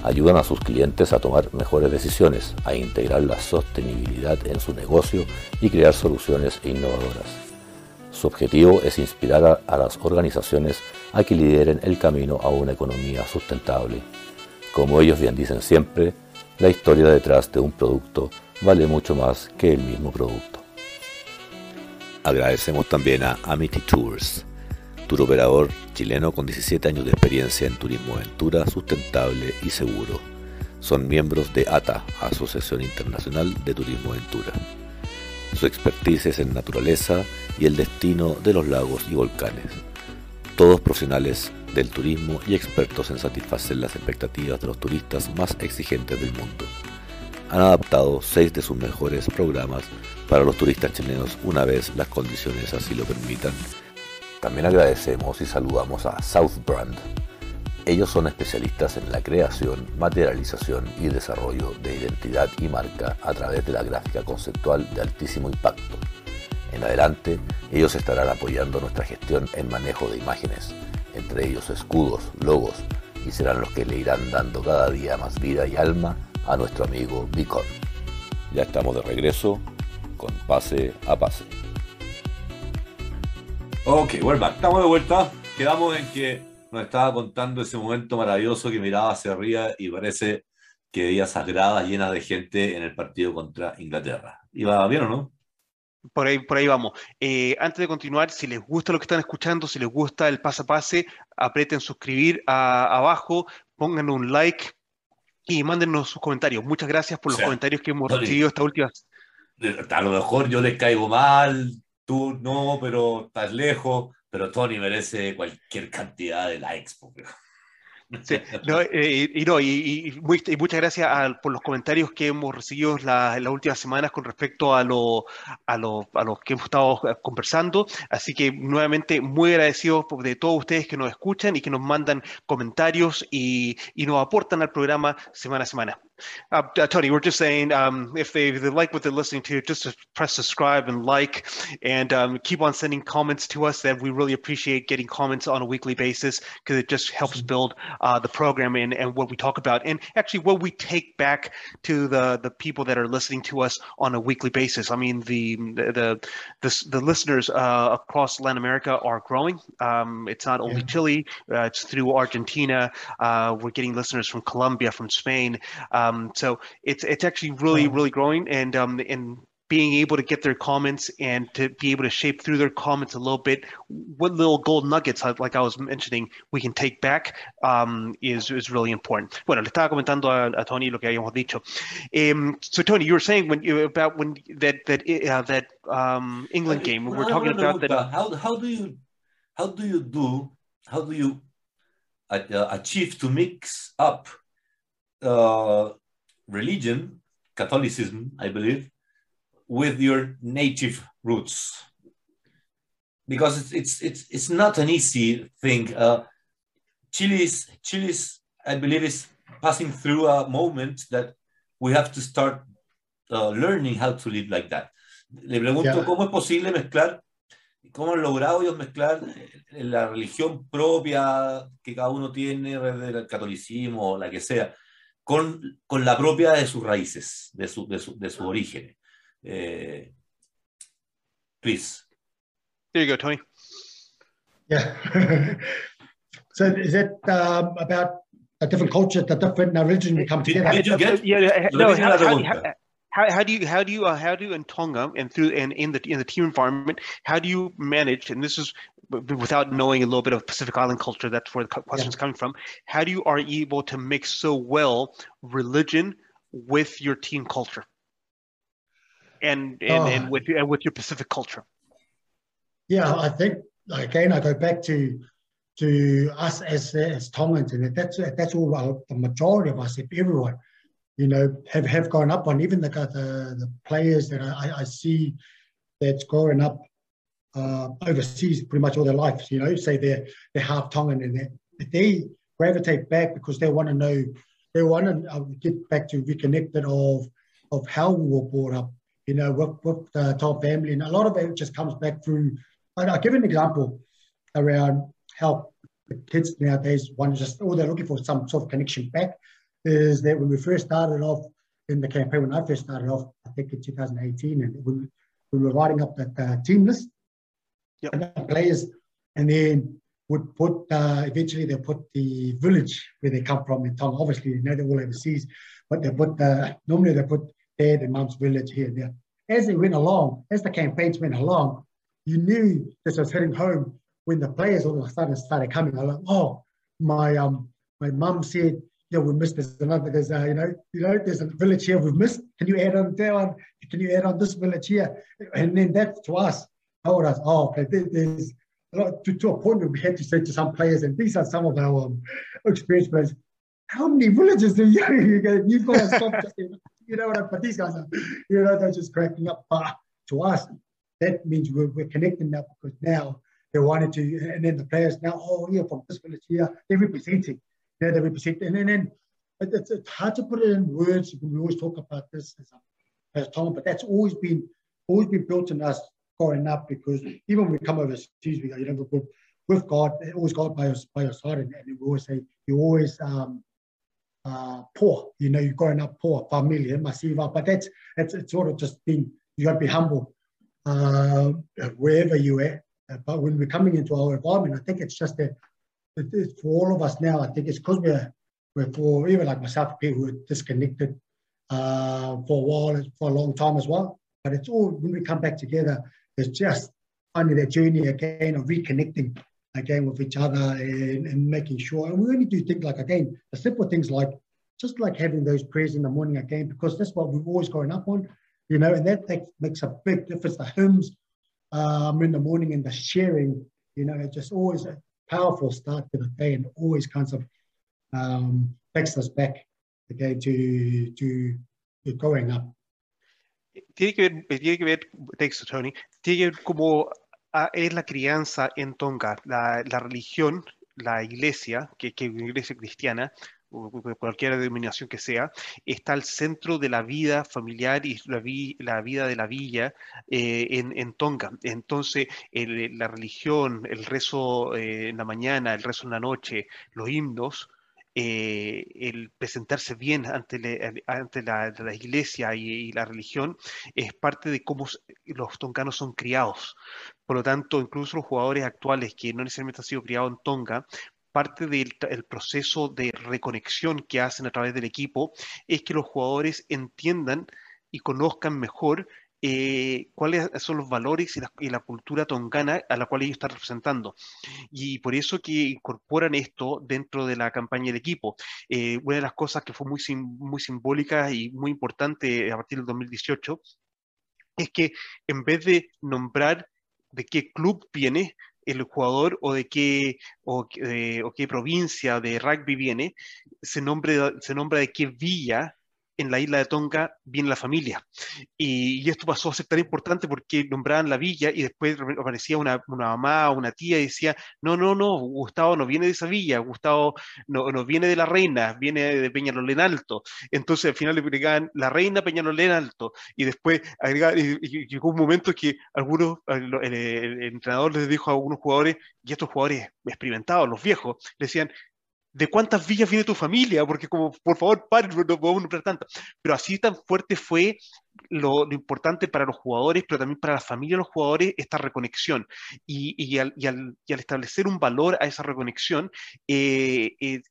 Ayudan a sus clientes a tomar mejores decisiones, a integrar la sostenibilidad en su negocio y crear soluciones innovadoras. Su objetivo es inspirar a, a las organizaciones a que lideren el camino a una economía sustentable. Como ellos bien dicen siempre, la historia detrás de un producto vale mucho más que el mismo producto. Agradecemos también a Amity Tours, tour operador chileno con 17 años de experiencia en turismo aventura sustentable y seguro. Son miembros de ATA, Asociación Internacional de Turismo Aventura. Su expertise es en naturaleza y el destino de los lagos y volcanes. Todos profesionales del turismo y expertos en satisfacer las expectativas de los turistas más exigentes del mundo. Han adaptado seis de sus mejores programas para los turistas chilenos una vez las condiciones así lo permitan. También agradecemos y saludamos a Southbrand. Ellos son especialistas en la creación, materialización y desarrollo de identidad y marca a través de la gráfica conceptual de altísimo impacto. En adelante, ellos estarán apoyando nuestra gestión en manejo de imágenes, entre ellos escudos, logos, y serán los que le irán dando cada día más vida y alma a nuestro amigo Beacon. Ya estamos de regreso, con Pase a Pase. Ok, bueno, estamos de vuelta. Quedamos en que nos estaba contando ese momento maravilloso que miraba hacia arriba y parece que veía esas gradas llenas de gente en el partido contra Inglaterra. ¿Iba bien o no? Por ahí, por ahí vamos. Eh, antes de continuar, si les gusta lo que están escuchando, si les gusta el pase a pase, aprieten suscribir abajo, pongan un like y mándenos sus comentarios. Muchas gracias por los comentarios que hemos recibido esta última. A lo mejor yo les caigo mal, tú no, pero estás lejos, pero Tony merece cualquier cantidad de likes. Sí, eh, y, no, y, muchas gracias por los comentarios que hemos recibido en las últimas semanas con respecto a lo, a, lo, a lo que hemos estado conversando. Así que nuevamente muy agradecidos de todos ustedes que nos escuchan y que nos mandan comentarios y, y nos aportan al programa semana a semana. Uh, uh, Tony, we're just saying um, if, they, if, they, like what they're listening to, just press subscribe and like, and um, keep on sending comments to us. That we really appreciate getting comments on a weekly basis because it just helps build uh, the program and, and what we talk about, and actually what we take back to the the people that are listening to us on a weekly basis. I mean, the the the, the listeners uh, across Latin America are growing. Um, it's not only yeah. Chile; uh, it's through Argentina. Uh, we're getting listeners from Colombia, from Spain. Um, so it's it's actually really really growing, and um, and being able to get their comments and to be able to shape through their comments a little bit what little gold nuggets like I was mentioning we can take back um, is is really important. Bueno, le estaba comentando a, a Tony lo que habíamos dicho. Um, so Tony, you were saying when you about when that that uh, that um, England game we we're talking about that. How how do you how do you do how do you uh, achieve to mix up uh, religion, Catholicism, I believe, with your native roots. Because it's it's it's, it's not an easy thing. Uh, Chile's Chile's I believe is passing through a moment that we have to start uh, learning how to live like that. Le pregunto yeah. cómo es posible mezclar, cómo han logrado ellos mezclar eh, la religión propia que cada uno tiene, desde el catolicismo o la que sea, con, con la propia de sus raíces, de su, de su, de su origen. Eh, please. There you go, Tony. Yeah. [LAUGHS] so is it um, about a different culture, the different religion we come together? Did you get? Yeah. No, how, how, how, how, do you how do you uh, how do you in Tonga and through and in the in the team environment how do you manage and this is without knowing a little bit of Pacific Island culture, that's where the question's yeah. coming from. How do you are able to mix so well religion with your team culture, and and, oh. and with and with your Pacific culture? Yeah, I think again I go back to to us as as Tongans, and that's that's all the majority of us, if everyone, you know, have have grown up on. Even the the, the players that I, I see that's growing up uh, overseas pretty much all their lives. You know, say they're they're half Tongan and they they gravitate back because they want to know, they want to uh, get back to reconnected of of how we were brought up. You know, with, with the top family, and a lot of it just comes back through. I'll give an example around how the kids nowadays want just oh they're looking for some sort of connection back. Is that when we first started off in the campaign, when I first started off, I think in 2018, and we, we were writing up that uh, team list yep. players, and then would put uh, eventually they put the village where they come from in Tonga. Obviously, you know they're all overseas, but they put uh, normally they put dad and mum's village here and there. As they went along, as the campaigns went along, you knew this was hitting home when the players all of a sudden started coming. I was like, oh, my um my mum said, yeah, we missed this another. There's uh, you know, you know, there's a village here we've missed. Can you add on that one? Can you add on this village here? And then that to us told us, oh, okay, there's to, to a point where we had to say to some players, and these are some of our um, experienced players, how many villages do you, [LAUGHS] you you've got to stop [LAUGHS] you know what I, but these guys are, you know, they're just cracking up. But to us, that means we're, we're connecting now because now they wanted to, and then the players now, oh yeah, from this village here, they're representing, yeah, they're representing, and then, then it's, it's hard to put it in words. We always talk about this as, a, as Tom, but that's always been always been built in us growing up because even when we come overseas, we go, you know, with, with God, always God by your, by your side. And, and we always say, you always um, uh, poor, you know, you're growing up poor, familia, masiva. But that's, that's it's sort of just being, you got to be humble uh, wherever you're. But when we're coming into our environment, I think it's just that for all of us now, I think it's because we're, we're for even like myself, people who are disconnected uh, for a while, for a long time as well. But it's all when we come back together, it's just finding that journey again of reconnecting again with each other and, and making sure. And we only do things like again the simple things like just like having those prayers in the morning again because that's what we've always grown up on, you know, and that, that makes a big difference. The hymns um, in the morning and the sharing, you know, it just always a powerful start to the day and always kind of um, takes us back again to to, to growing up. Que ver, tiene que ver, texto Tony, tiene como ah, es la crianza en Tonga, la, religión, la iglesia, que, es una iglesia cristiana, cualquier denominación que sea, está al centro de la vida familiar y la, la vida de la villa eh, en, Tonga. Entonces, la religión, el rezo eh, en la mañana, el rezo en la noche, los himnos, eh, el presentarse bien ante, la, iglesia y, la religión es parte de cómo los tonganos son criados. Por lo tanto, incluso los jugadores actuales que no necesariamente han sido criados en Tonga parte del el proceso de reconexión que hacen a través del equipo es que los jugadores entiendan y conozcan mejor eh, cuáles son los valores y la, y la, cultura tongana a la cual ellos están representando. Y por eso que incorporan esto dentro de la campaña del equipo. Eh, una de las cosas que fue muy, sim, muy simbólica y muy importante a partir del 2018 es que en vez de nombrar de qué club viene, el jugador o de qué, o, eh, o qué provincia de rugby viene, se, nombre, se nombra de qué villa en la isla de Tonga viene la familia. Y, y, esto pasó a ser tan importante porque nombraban la villa y después aparecía una, una mamá o una tía y decía, no, no, no, Gustavo no viene de esa villa, Gustavo no, no viene de la reina, viene de Peñalolén Alto. Entonces al final le agregaban la reina Peñalolén Alto y después agregaban, y, y llegó un momento que algunos, el, el, el entrenador les dijo a algunos jugadores, y estos jugadores experimentados, los viejos, le decían, de cuántas villas viene tu familia, porque como, por favor, paren, no podemos nombrar tantas. Pero así tan fuerte fue lo, importante para los jugadores, pero también para la familia de los jugadores, esta reconexión. Y, y, al, establecer un valor a esa reconexión, eh, eh,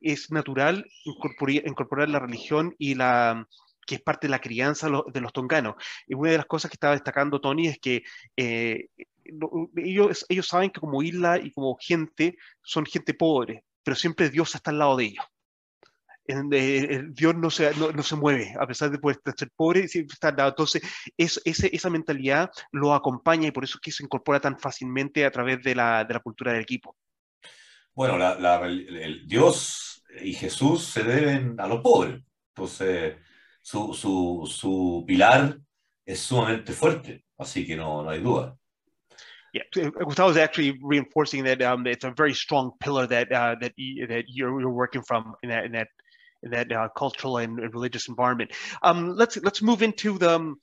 es natural incorporar, incorporar la religión y la que es parte de la crianza de los tonganos. Y una de las cosas que estaba destacando Tony es que eh, ellos, ellos saben que como isla y como gente son gente pobre, pero siempre Dios está al lado de ellos. Dios no se, no, no se mueve, a pesar de poder ser pobre, siempre está al lado. Entonces, es, ese, esa mentalidad lo acompaña y por eso es que se incorpora tan fácilmente a través de la, de la cultura del equipo. Bueno, la, la, el Dios y Jesús se deben a los pobres. Entonces, su, su, su pilar es sumamente fuerte, así que no, no hay duda. Yeah, Gustavo is actually reinforcing that um, it's a very strong pillar that uh, that that you're, you're working from in that in that in that uh, cultural and, religious environment. Um, let's let's move into the um,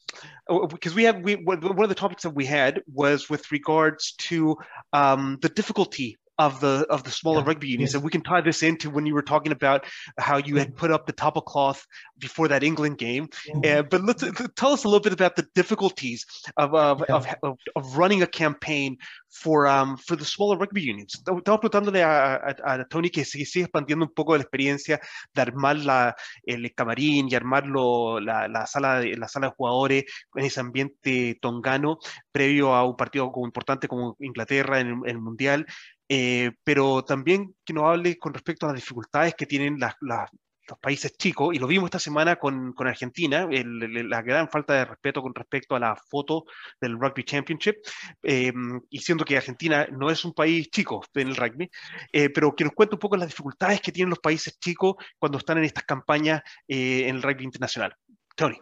because we have we one of the topics that we had was with regards to um, the difficulty of the of the smaller yeah. rugby unions. Yes. And we can tie this into when you were talking about how you had put up the top of cloth before that England game. Uh, but let's tell us a little bit about the difficulties of of, yeah. of, of, of, running a campaign for um for the smaller rugby unions. Estaba preguntándole a, a, a, Tony que si sigue expandiendo un poco la experiencia de armar la, el camarín y armar la, la, sala de, la sala de jugadores en ese ambiente tongano previo a un partido como importante como Inglaterra en el, en el Mundial. Eh, pero también que nos hable con respecto a las dificultades que tienen los países chicos, y lo vimos esta semana con, con Argentina, el, el, la gran falta de respeto con respecto a la foto del Rugby Championship, eh, y siendo que Argentina no es un país chico en el rugby, eh, pero que nos cuente un poco las dificultades que tienen los países chicos cuando están en estas campañas eh, en el rugby internacional. Tony.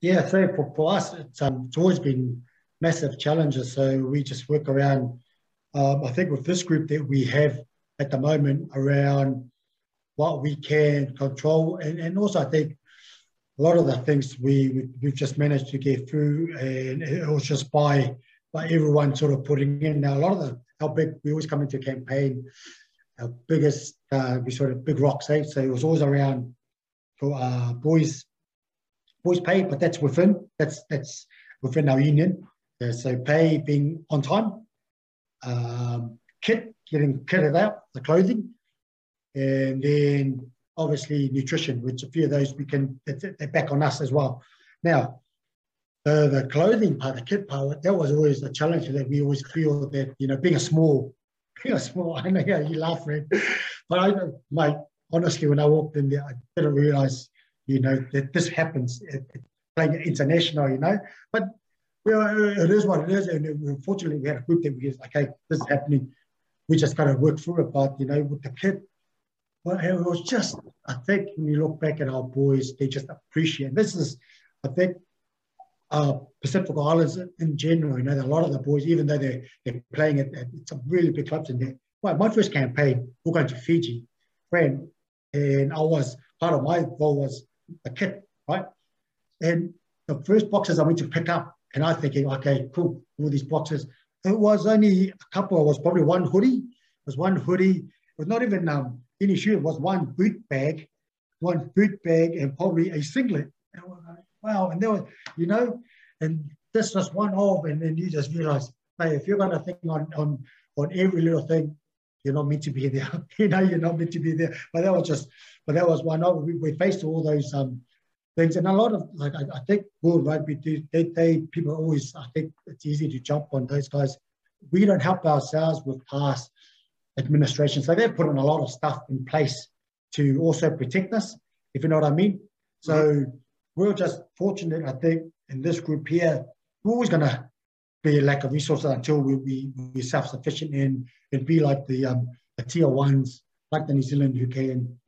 Yeah, so for, for us, it's, um, it's always been massive challenges, so we just work around um, I think with this group that we have at the moment around what we can control, and, and also I think a lot of the things we, we have just managed to get through, and it was just by by everyone sort of putting in. Now a lot of the our big we always come into campaign, our biggest uh, we sort of big rocks, eh? So it was always around uh, boys boys pay, but that's within that's that's within our union. Uh, so pay being on time, um, kit getting kitted out, the clothing, and then obviously nutrition, which a few of those we can they're back on us as well. Now, the the clothing part, the kit part, that was always a challenge that we always feel that you know being a small, [LAUGHS] being a small. I know yeah, you laugh, Fred, but I my honestly when I walked in there, I didn't realize you know that this happens at, at playing international, you know, but. It is what it is, and unfortunately, we had a group that we was okay, this is happening. We just got to work through it. But you know, with the kid, it was just, I think when you look back at our boys, they just appreciate. This is, I think, uh, Pacific Islands in general, you know, a lot of the boys, even though they're, they're playing at, at some really big clubs in there. Well, my first campaign, we're going to Fiji, friend, and I was, part of my role was a kit, right? And the first boxes I went to pick up, and I thinking, okay, cool, all these boxes. It was only a couple, it was probably one hoodie, it was one hoodie, it was not even um, any shoe it was one boot bag, one boot bag, and probably a singlet. And like, wow, and there was, you know, and this was one of, and then you just realize, hey, if you're gonna think on on on every little thing, you're not meant to be there. [LAUGHS] you know, you're not meant to be there. But that was just, but that was one of. We, we faced all those um things, and a lot of like I, I think world rugby, do, they they people always. I think it's easy to jump on those guys. We don't help ourselves with past administration. So they've put in a lot of stuff in place to also protect us, if you know what I mean. So mm-hmm. we're just fortunate, I think, in this group here, we're always going to be a lack of resources until we, we, we're self-sufficient and, and be like the, um, the tier ones, like the New Zealand who can,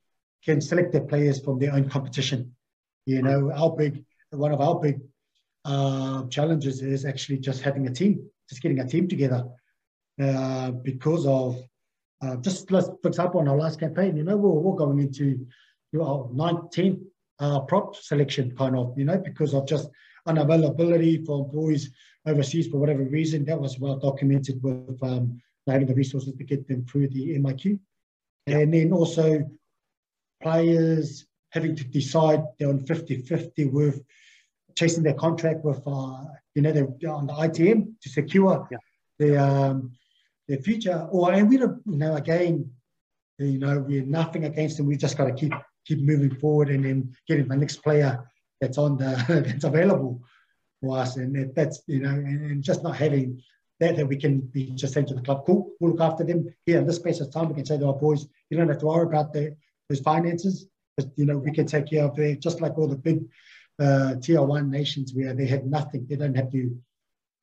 can select their players from their own competition. You know, our big, one of our big uh, challenges is actually just having a team, just getting a team together uh, because of uh, just let's, for example, on our last campaign, you know, we're, we're going into your 19th uh, prop selection kind of, you know, because of just unavailability for boys overseas for whatever reason. That was well documented with um, having the resources to get them through the MIQ. Yeah. And then also players having to decide they're on 50-50 with chasing their contract with, uh, you know, they're on the ITM to secure yeah. the um, their future. Or and we don't, you know, again, you know, we're nothing against them. We just got to keep keep moving forward and then getting the next player that's on the [LAUGHS] that's available for us. And that's you know, and, and, just not having that that we can be just saying to the club, cool, we'll look after them here in this space of time. We can say to our boys, you don't have to worry about the those finances. You know, we can take care of it, just like all the big uh, tier one nations where they have nothing. They don't have to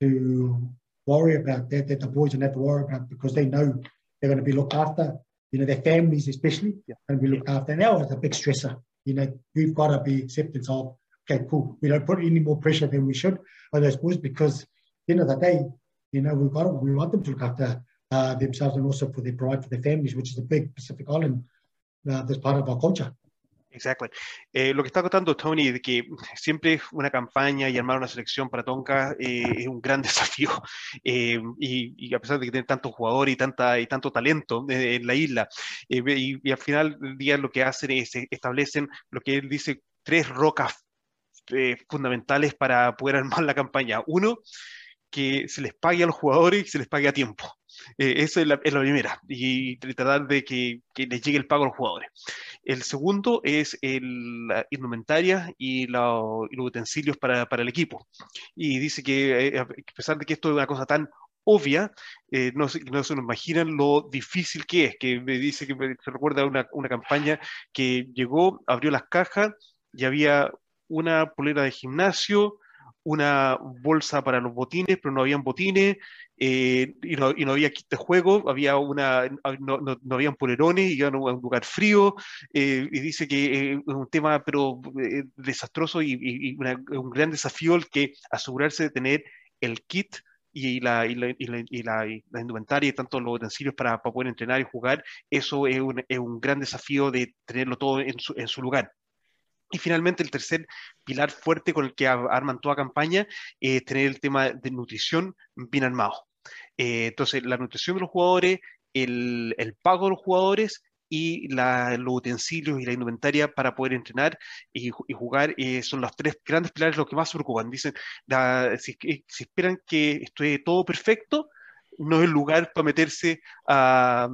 to worry about that, that the boys don't have to worry about because they know they're going to be looked after. You know, their families especially yeah. going to be looked after. And that was a big stressor. You know, we've got to be acceptance of, okay, cool. We don't put any more pressure than we should on those boys because, you know, the day, you know, we've got to, we want them to look after uh, themselves and also for their provide for their families, which is a big Pacific Island uh, that's part of our culture. Exacto. Eh, lo que está contando Tony, de que siempre una campaña y armar una selección para Tonka eh, es un gran [LAUGHS] desafío. Eh, y, a pesar de que tiene tanto jugador y, tanta, y tanto talento en la isla, y, al final del día lo que hacen es establecen lo que él dice, tres rocas fundamentales para poder armar la campaña. Uno, que se les pague a los jugadores y se les pague a tiempo. Eh, es la, primera, y tratar de que, les llegue el pago a los jugadores. El segundo es el, la indumentaria y, los utensilios para, el equipo. Y dice que eh, a pesar de que esto es una cosa tan obvia, eh, no, no, se nos imaginan lo difícil que es, que me dice que se recuerda una, una campaña que llegó, abrió las cajas y había una polera de gimnasio, una bolsa para los botines, pero no habían botines, eh, y, no, y, no, había kit de juego, había una, no, no, no habían polerones, y a un lugar frío, eh, y dice que es un tema pero eh, desastroso y, y un gran desafío el que asegurarse de tener el kit y la, y la, y la, y la, indumentaria y tanto los utensilios para, para, poder entrenar y jugar, eso es un, es un gran desafío de tenerlo todo en su, en su lugar. Y finalmente, el tercer pilar fuerte con el que arman toda campaña es tener el tema de nutrición bien armado. Eh, entonces, la nutrición de los jugadores, el, el, pago de los jugadores y los utensilios y la indumentaria para poder entrenar y, jugar eh, son los tres grandes pilares lo que más se preocupan. Dicen, si, esperan que esté todo perfecto, no es el lugar para meterse a,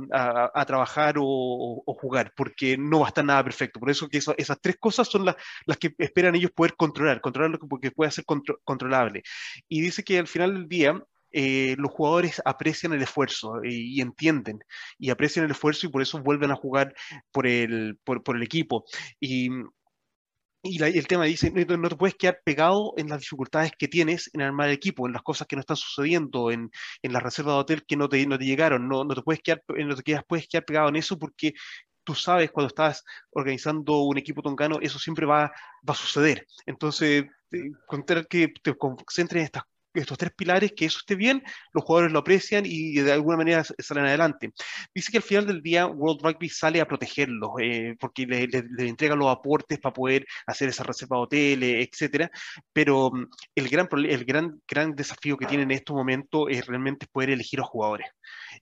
trabajar o, jugar, porque no va a estar nada perfecto. Por eso que esas tres cosas son las, las que esperan ellos poder controlar, controlar lo que pueda ser controlable. Y dice que al final del día, eh, los jugadores aprecian el esfuerzo y, entienden y aprecian el esfuerzo y por eso vuelven a jugar por el, por, por el equipo. Y, y, el tema dice, no, te puedes quedar pegado en las dificultades que tienes en armar el equipo, en las cosas que no están sucediendo, en, en la reserva de hotel que no te, no te llegaron, no, no te puedes quedar, no te quedas, puedes quedar pegado en eso porque tú sabes cuando estás organizando un equipo tongano, eso siempre va, va a suceder. Entonces, eh, contar que te concentres en estas estos tres pilares, que eso esté bien, los jugadores lo aprecian y de alguna manera salen adelante. Dice que al final del día World Rugby sale a protegerlos, eh, porque le, le, entrega los aportes para poder hacer esa reserva de hoteles, etcétera, pero mm, el gran, el gran, gran desafío que tienen en estos momentos es realmente poder elegir a los jugadores.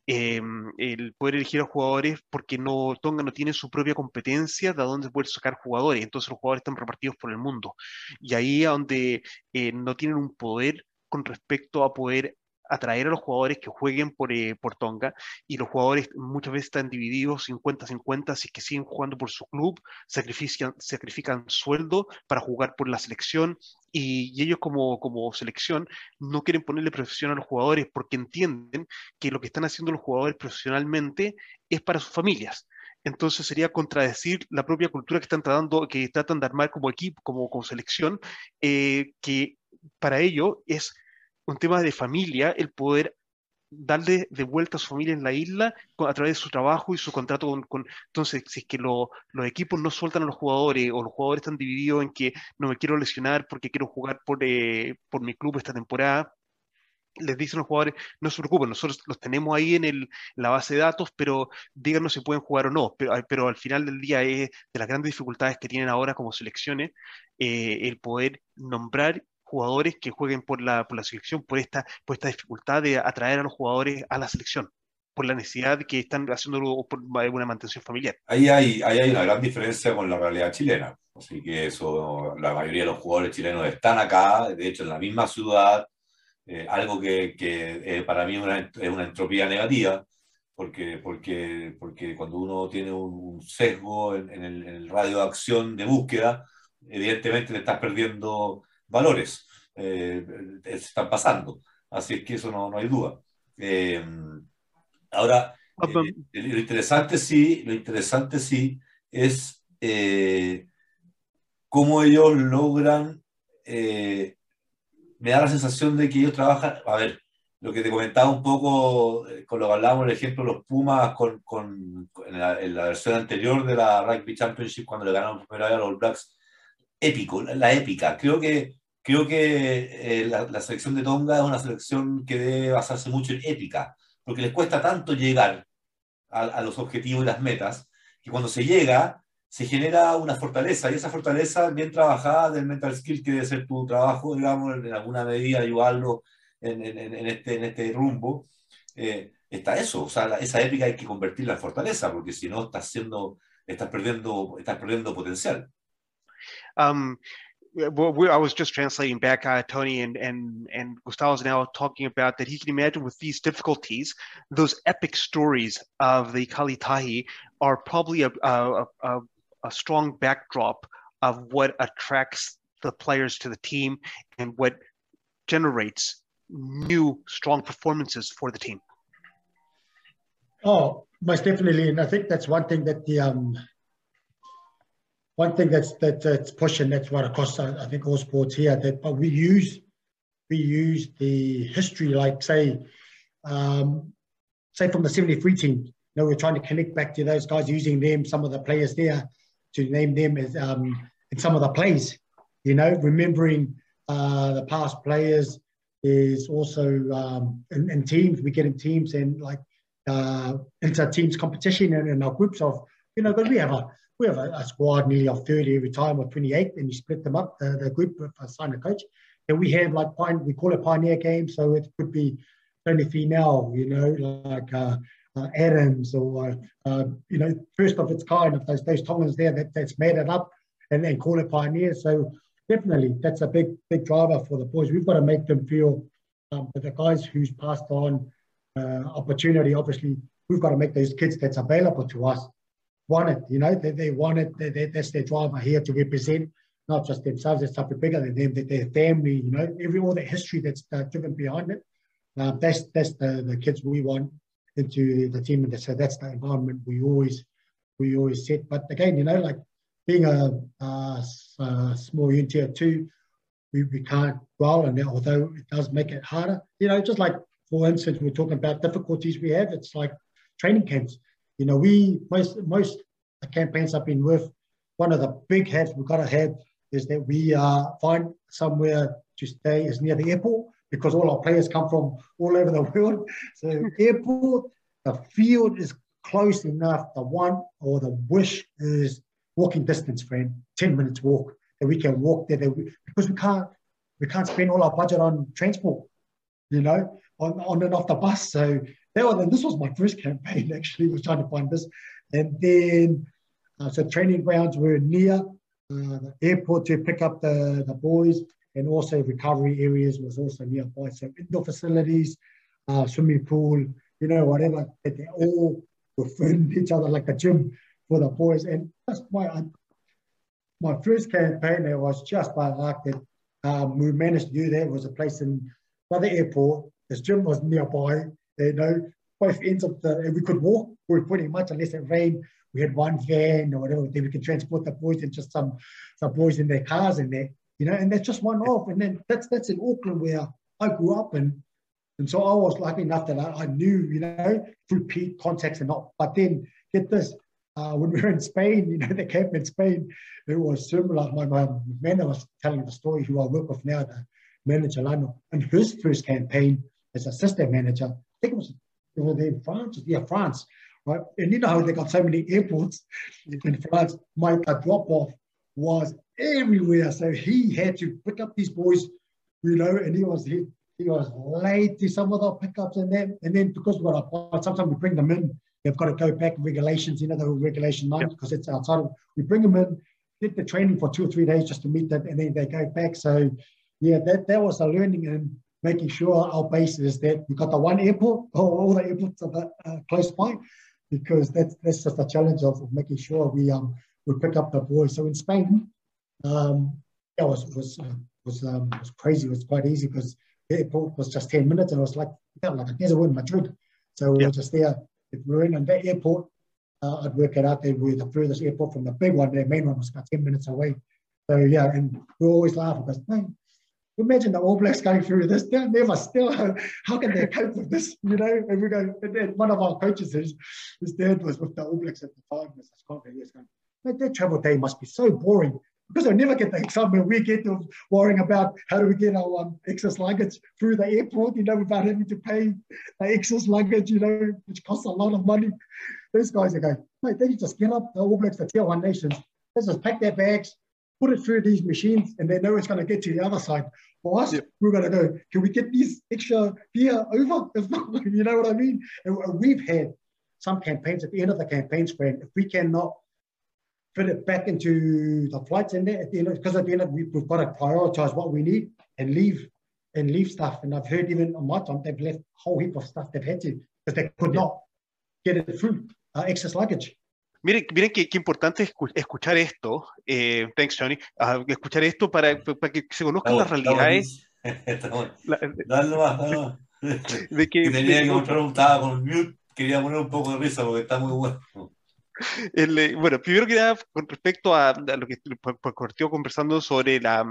Em, el poder elegir a los jugadores porque no, Tonga no tiene su propia competencia de dónde poder sacar jugadores, entonces los jugadores están repartidos por el mundo. Y ahí es donde eh, no tienen un poder con respecto a poder atraer a los jugadores que jueguen por, eh, por Tonga y los jugadores muchas veces están divididos 50-50, si que siguen jugando por su club, sacrifican, sacrifican sueldo para jugar por la selección y, ellos como, como selección no quieren ponerle presión a los jugadores porque entienden que lo que están haciendo los jugadores profesionalmente es para sus familias. Entonces sería contradecir la propia cultura que están tratando, que tratan de armar como equipo, como, como selección, eh, que para ello es un tema de familia el poder darle de vuelta a su familia en la isla a través de su trabajo y su contrato con... entonces, si es que los equipos no sueltan a los jugadores o los jugadores están divididos en que no me quiero lesionar porque quiero jugar por, eh, por mi club esta temporada, les dicen los jugadores, no se preocupen, nosotros los tenemos ahí en, el, la base de datos, pero díganos si pueden jugar o no. Pero, pero al final del día es de las grandes dificultades que tienen ahora como selecciones eh, el poder nombrar jugadores que jueguen por la, por la selección, por esta, por esta dificultad de atraer a los jugadores a la selección, por la necesidad que están haciendo por una mantención familiar. Ahí hay, ahí hay una gran diferencia con la realidad chilena. Así que eso, la mayoría de los jugadores chilenos están acá, de hecho en la misma ciudad, eh, algo que, que eh, para mí es una, es una, entropía negativa, porque, porque, porque cuando uno tiene un sesgo en, en, el, en, el, radio de acción de búsqueda, evidentemente le estás perdiendo valores eh, se están pasando. Así es que eso no, no hay duda. Eh, ahora, ah, eh, lo interesante sí, lo interesante sí es cómo ellos logran, me da la sensación de que ellos trabajan, a ver, lo que te comentaba un poco con lo que hablábamos, el ejemplo, los Pumas con, con en, la, versión anterior de la Rugby Championship, cuando le ganaron vez a los Blacks, épico, la épica. Creo que creo que eh, la, selección de Tonga es una selección que debe basarse mucho en ética, porque les cuesta tanto llegar a, los objetivos y las metas, que cuando se llega, se genera una fortaleza, y esa fortaleza bien trabajada del mental skill, que debe ser tu trabajo, digamos, en alguna medida ayudarlo en, en, este, en este rumbo, eh, está eso, o sea, esa épica hay que convertirla en fortaleza, porque si no estás, siendo, estás, perdiendo, estás perdiendo potencial. Um, well, I was just translating back, uh, Tony, and and and Gustavo's now talking about that he can imagine with these difficulties, those epic stories of the Kalitahi are probably a a, a, a strong backdrop of what attracts the players to the team and what generates new strong performances for the team. Oh, most definitely, and I think that's one thing that the um, one thing that's that, that's pushing that's right across I think all sports here that but we use we use the history like say um, say from the 73 team you know we're trying to connect back to those guys using them some of the players there to name them as um, in some of the plays you know remembering uh, the past players is also um, in, in teams we get in teams and like uh, inter teams competition and in our groups of you know but we have a we have a, a, squad nearly of 30 every time or 28 and you split them up the, the group I a coach and we have like we call it pioneer games so it could be only female you know like uh, uh, Adams or uh, you know first of its kind of those those Tongans there that, that's made it up and, and call it pioneer So definitely that's a big big driver for the boys. We've got to make them feel um, that the guys who's passed on uh, opportunity, obviously, we've got to make those kids that's available to us want it. You know, they, they want it. They, they, that's their driver here to represent not just themselves, it's something bigger than them, that their family, you know, every all the history that's uh, driven behind it. Uh, that's that's the, the kids we want into the team, and so that's the environment we always we always set. But again, you know, like being a, a, a small unit tier two, we, we can't roll and although it does make it harder. You know, just like for instance, we're talking about difficulties we have. It's like training camps. You know, we most most campaigns I've been with. One of the big hats we've got to have is that we uh, find somewhere to stay is near the airport because all our players come from all over the [LAUGHS] world. So airport, the field is close enough. The one or the wish is walking distance, friend, 10 minutes walk that we can walk there we, because we can't we can't spend all our budget on transport, you know, on, on and off the bus. So that was, and this was my first campaign [LAUGHS] actually, was trying to find this. And then uh, so training grounds were near uh, the airport to pick up the, the boys and also recovery areas was also nearby. So indoor facilities, uh, swimming pool, you know, whatever, they all were within [LAUGHS] each other like a gym for the boys. And that's why I, my first campaign there was just by luck that um, we managed to do that. It was a place in by the airport. This gym was nearby. You know, both ends of the, we could walk. We were pretty much, unless it rained, we had one van or whatever. Then we could transport the boys and just some some boys in their cars in there you know, and that's just one off. And then that's that's in Auckland where I grew up and and so I was lucky enough that I, I knew, you know, through contacts and not. But then get this, uh, when we were in Spain, you know, the camp in Spain, it was similar. My, my man was telling the story who I work with now, the manager Lano, and his first campaign as assistant manager, I think it was it was in France, yeah, France, right? And you know how they got so many airports mm-hmm. in France. My drop off was everywhere. So he had to pick up these boys, you know, and he was he, he was late to some of the pickups and then and then because we're apart, sometimes we bring them in. They've got to go back regulations, you know, the regulation nine because yep. it's outside of. We bring them in, did the training for two or three days just to meet them, and then they go back. So yeah, that that was a learning and making sure our base is that we've got the one airport [LAUGHS] or all the airports are uh, close by, because that's that's just a challenge of, of making sure we um we pick up the boys. So in Spain, um, it was was uh, was um, was crazy. It was quite easy because the airport was just ten minutes, and it was like yeah, like a desert in Madrid. So we were just there. If we were in that airport, uh, I'd work it out. Were the furthest airport from the big one. The main one was about ten minutes away. So yeah, and we always laugh because man, imagine the All Blacks going through this. They're never still. [LAUGHS] How can they cope with this? You know, and we go. And then one of our coaches, his, his dad was with the All Blacks at the time. Scott, he was going, their travel day must be so boring because they never get the excitement we get of worrying about how do we get our um, excess luggage through the airport, you know, without having to pay the excess luggage, you know, which costs a lot of money. Those guys are going, mate, they just get up, the All Blacks, the tier one nations, they just pack their bags, put it through these machines, and they know it's going to get to the other side. For us, yep. we're going to go, can we get these extra gear over? [LAUGHS] If not, you know what I mean? And we've had some campaigns at the end of the campaigns, friend, if we cannot fit it back into the flights in there at the end because at the end of we, we've got to prioritize what we need and leave and leave stuff. And I've heard even on my time they've left a whole heap of stuff they've had to because they could not get it through uh, excess luggage. Miren, miren qué, qué importante es escuchar esto, eh, thanks Johnny, uh, escuchar esto para, para que se conozcan las realidades. Dale más, dale más. De que, tenía que mostrar un con mute, quería poner un poco de risa porque está muy bueno. [LAUGHS] El, eh, bueno, primero que nada, con respecto a, lo que partió conversando sobre la,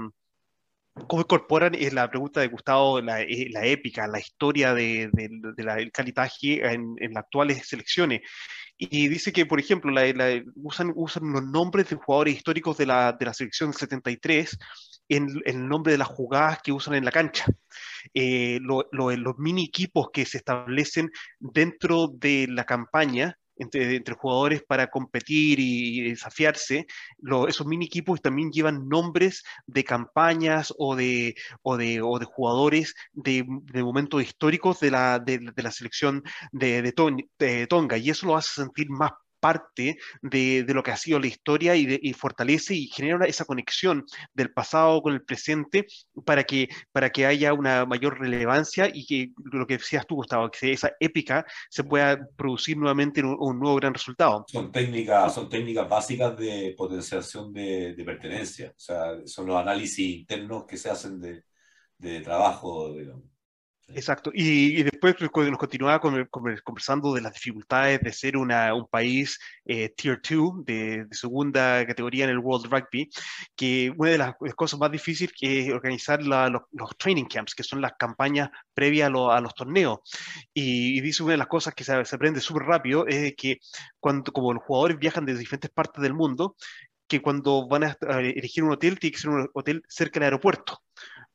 cómo incorporan es la pregunta de Gustavo la, eh, la épica, la historia de, de, de la, el calitaje en, en, las actuales selecciones. Y dice que, por ejemplo, usan, usan los nombres de jugadores históricos de la, de la selección 73 en, el nombre de las jugadas que usan en la cancha. Eh, lo, lo, los mini equipos que se establecen dentro de la campaña entre, jugadores para competir y, desafiarse, esos mini equipos también llevan nombres de campañas o de, o de, o de jugadores de, de, momentos históricos de la, de, la selección de, Tonga y eso lo hace sentir más parte de, lo que ha sido la historia y, fortalece y genera esa conexión del pasado con el presente para que, para que haya una mayor relevancia y que lo que decías tú, Gustavo, que esa épica se pueda producir nuevamente en un, nuevo gran resultado. Son técnicas, son técnicas básicas de potenciación de, pertenencia, o sea, son los análisis internos que se hacen de, de trabajo, digamos. Exacto. Y, después nos continuaba conversando de las dificultades de ser una, un país eh, Tier 2, de, segunda categoría en el World Rugby, que una de las cosas más difíciles es organizar los, training camps, que son las campañas previas a, los torneos. Y, dice una de las cosas que se, aprende súper rápido es que cuando, como los jugadores viajan de diferentes partes del mundo, que cuando van a elegir un hotel, tiene que ser un hotel cerca del aeropuerto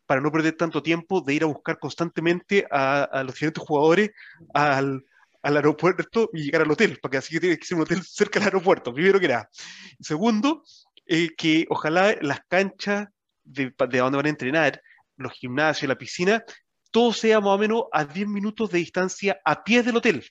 para no perder tanto tiempo de ir a buscar constantemente a, los diferentes jugadores al, aeropuerto y llegar al hotel, porque así que tiene que ser un hotel [LAUGHS] cerca del aeropuerto, primero que nada. Segundo, eh, que ojalá las canchas de donde van a entrenar, los gimnasios, la piscina, todo sea más o menos a 10 minutos de distancia a pie del hotel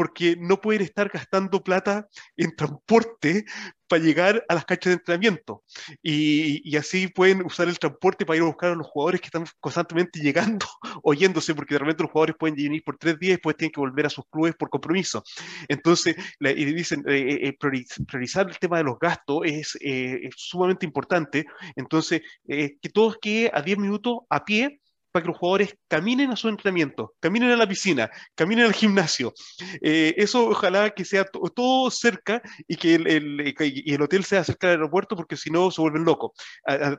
porque no pueden estar gastando plata en transporte para llegar a las canchas de entrenamiento. Y, así pueden usar el transporte para ir a buscar a los jugadores que están constantemente llegando, [LAUGHS] oyéndose, porque de repente los jugadores pueden venir por tres días y después tienen que volver a sus clubes por compromiso. Entonces, y dicen, eh, eh, priorizar el tema de los gastos es, eh, es sumamente importante. Entonces, que todos queden a 10 minutos a pie para que los jugadores caminen a su entrenamiento, caminen a la piscina, caminen al gimnasio. Eh, eso ojalá que sea todo cerca y que el, y el, hotel sea cerca del aeropuerto porque si no se vuelven locos.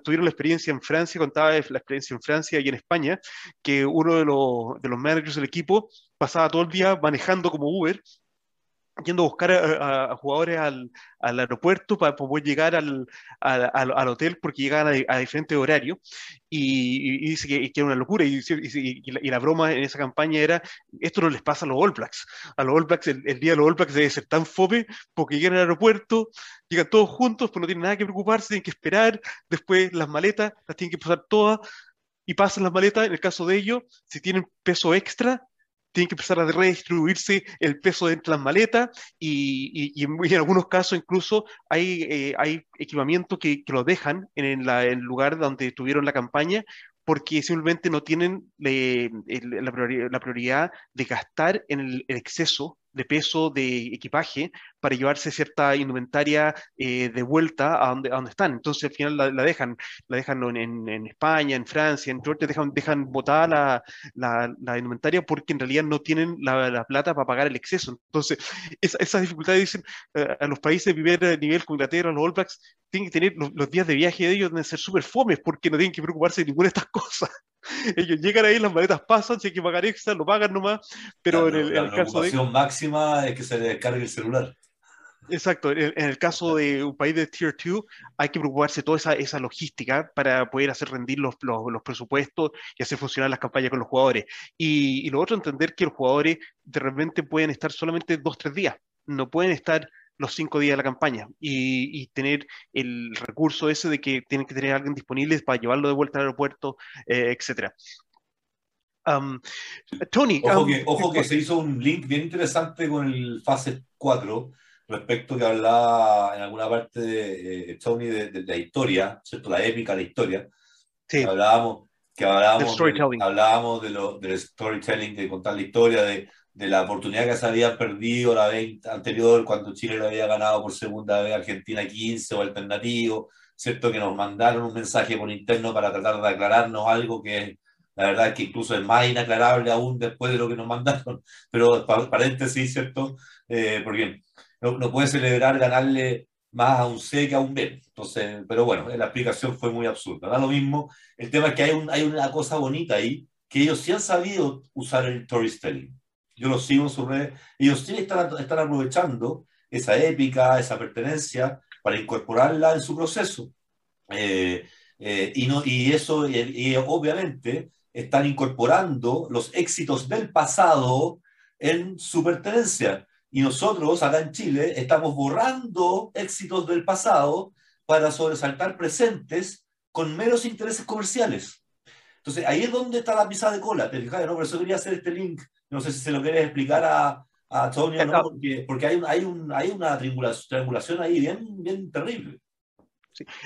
tuvieron la experiencia en Francia, contaba la experiencia en Francia y en España, que uno de los, de los managers del equipo pasaba todo el día manejando como Uber yendo a buscar a, jugadores al, al, aeropuerto para poder llegar al, al, al hotel porque llegaban a, diferentes horarios. Y, dice que, era una locura. Y, y, la, broma en esa campaña era esto no les pasa a los All Blacks. A los All Blacks el, día de los All Blacks debe ser tan fome porque llegan al aeropuerto llegan todos juntos pues no tienen nada que preocuparse tienen que esperar. Después las maletas las tienen que pasar todas y pasan las maletas. En el caso de ellos si tienen peso extra tienen que empezar a redistribuirse el peso dentro de las maletas y, en, algunos casos incluso hay, eh, equipamiento que, lo dejan en, el lugar donde tuvieron la campaña porque simplemente no tienen eh, la, prioridad, de gastar en el exceso de peso de equipaje para llevarse cierta indumentaria eh, de vuelta a donde, a donde están. Entonces al final la, dejan, la dejan en, en, España, en Francia, en Georgia, dejan, dejan botada la, la, indumentaria porque en realidad no tienen la, plata para pagar el exceso. Entonces esas dificultades dicen eh, a los países de primer nivel como Inglaterra, los All Blacks, tienen que tener los, días de viaje de ellos deben ser súper fomes porque no tienen que preocuparse de ninguna de estas [LAUGHS] cosas. [LAUGHS] Ellos llegan ahí, las maletas pasan, si hay que pagar extra, lo pagan nomás, pero en el, la caso de... máxima es que se descargue el celular. Exacto, en, el caso de un país de Tier 2 hay que preocuparse toda esa, esa logística para poder hacer rendir los, los, los, presupuestos y hacer funcionar las campañas con los jugadores. Y, y lo otro, entender que los jugadores de repente pueden estar solamente dos, tres días, no pueden estar los cinco días de la campaña y, tener el recurso ese de que tienen que tener a alguien disponible para llevarlo de vuelta al aeropuerto, eh, etcétera. Tony. Ojo, que, se hizo un link bien interesante con el fase 4 respecto que hablaba en alguna parte de eh, Tony de, la historia, ¿cierto? La épica, la historia. Sí. Hablábamos, que hablábamos, hablábamos de lo, del storytelling, de contar la historia, de, de la oportunidad que se había perdido la vez anterior cuando Chile lo había ganado por segunda vez Argentina 15 o alternativo, ¿cierto? Que nos mandaron un mensaje por interno para tratar de aclararnos algo que la verdad es que incluso es más inaclarable aún después de lo que nos mandaron, [LAUGHS] pero paréntesis, ¿cierto? Eh, porque no, no, puede celebrar ganarle más a un C que a un B. Entonces, pero bueno, la explicación fue muy absurda. Da lo mismo. El tema es que hay, un, hay una cosa bonita ahí, que ellos sí han sabido usar el storytelling yo los sigo en sus redes, ellos sí están, aprovechando esa épica, esa pertenencia, para incorporarla en su proceso. Eh, eh, y, no, y eso, y, obviamente, están incorporando los éxitos del pasado en su pertenencia. Y nosotros acá en Chile estamos borrando éxitos del pasado para sobresaltar presentes con meros intereses comerciales. Entonces, ahí es donde está la pisa de cola, ¿te fijas? ¿no? Por eso quería hacer este link. No sé si se lo quieres explicar a, a Tony no, porque, porque hay, hay, un, hay una triangulación ahí bien, bien terrible.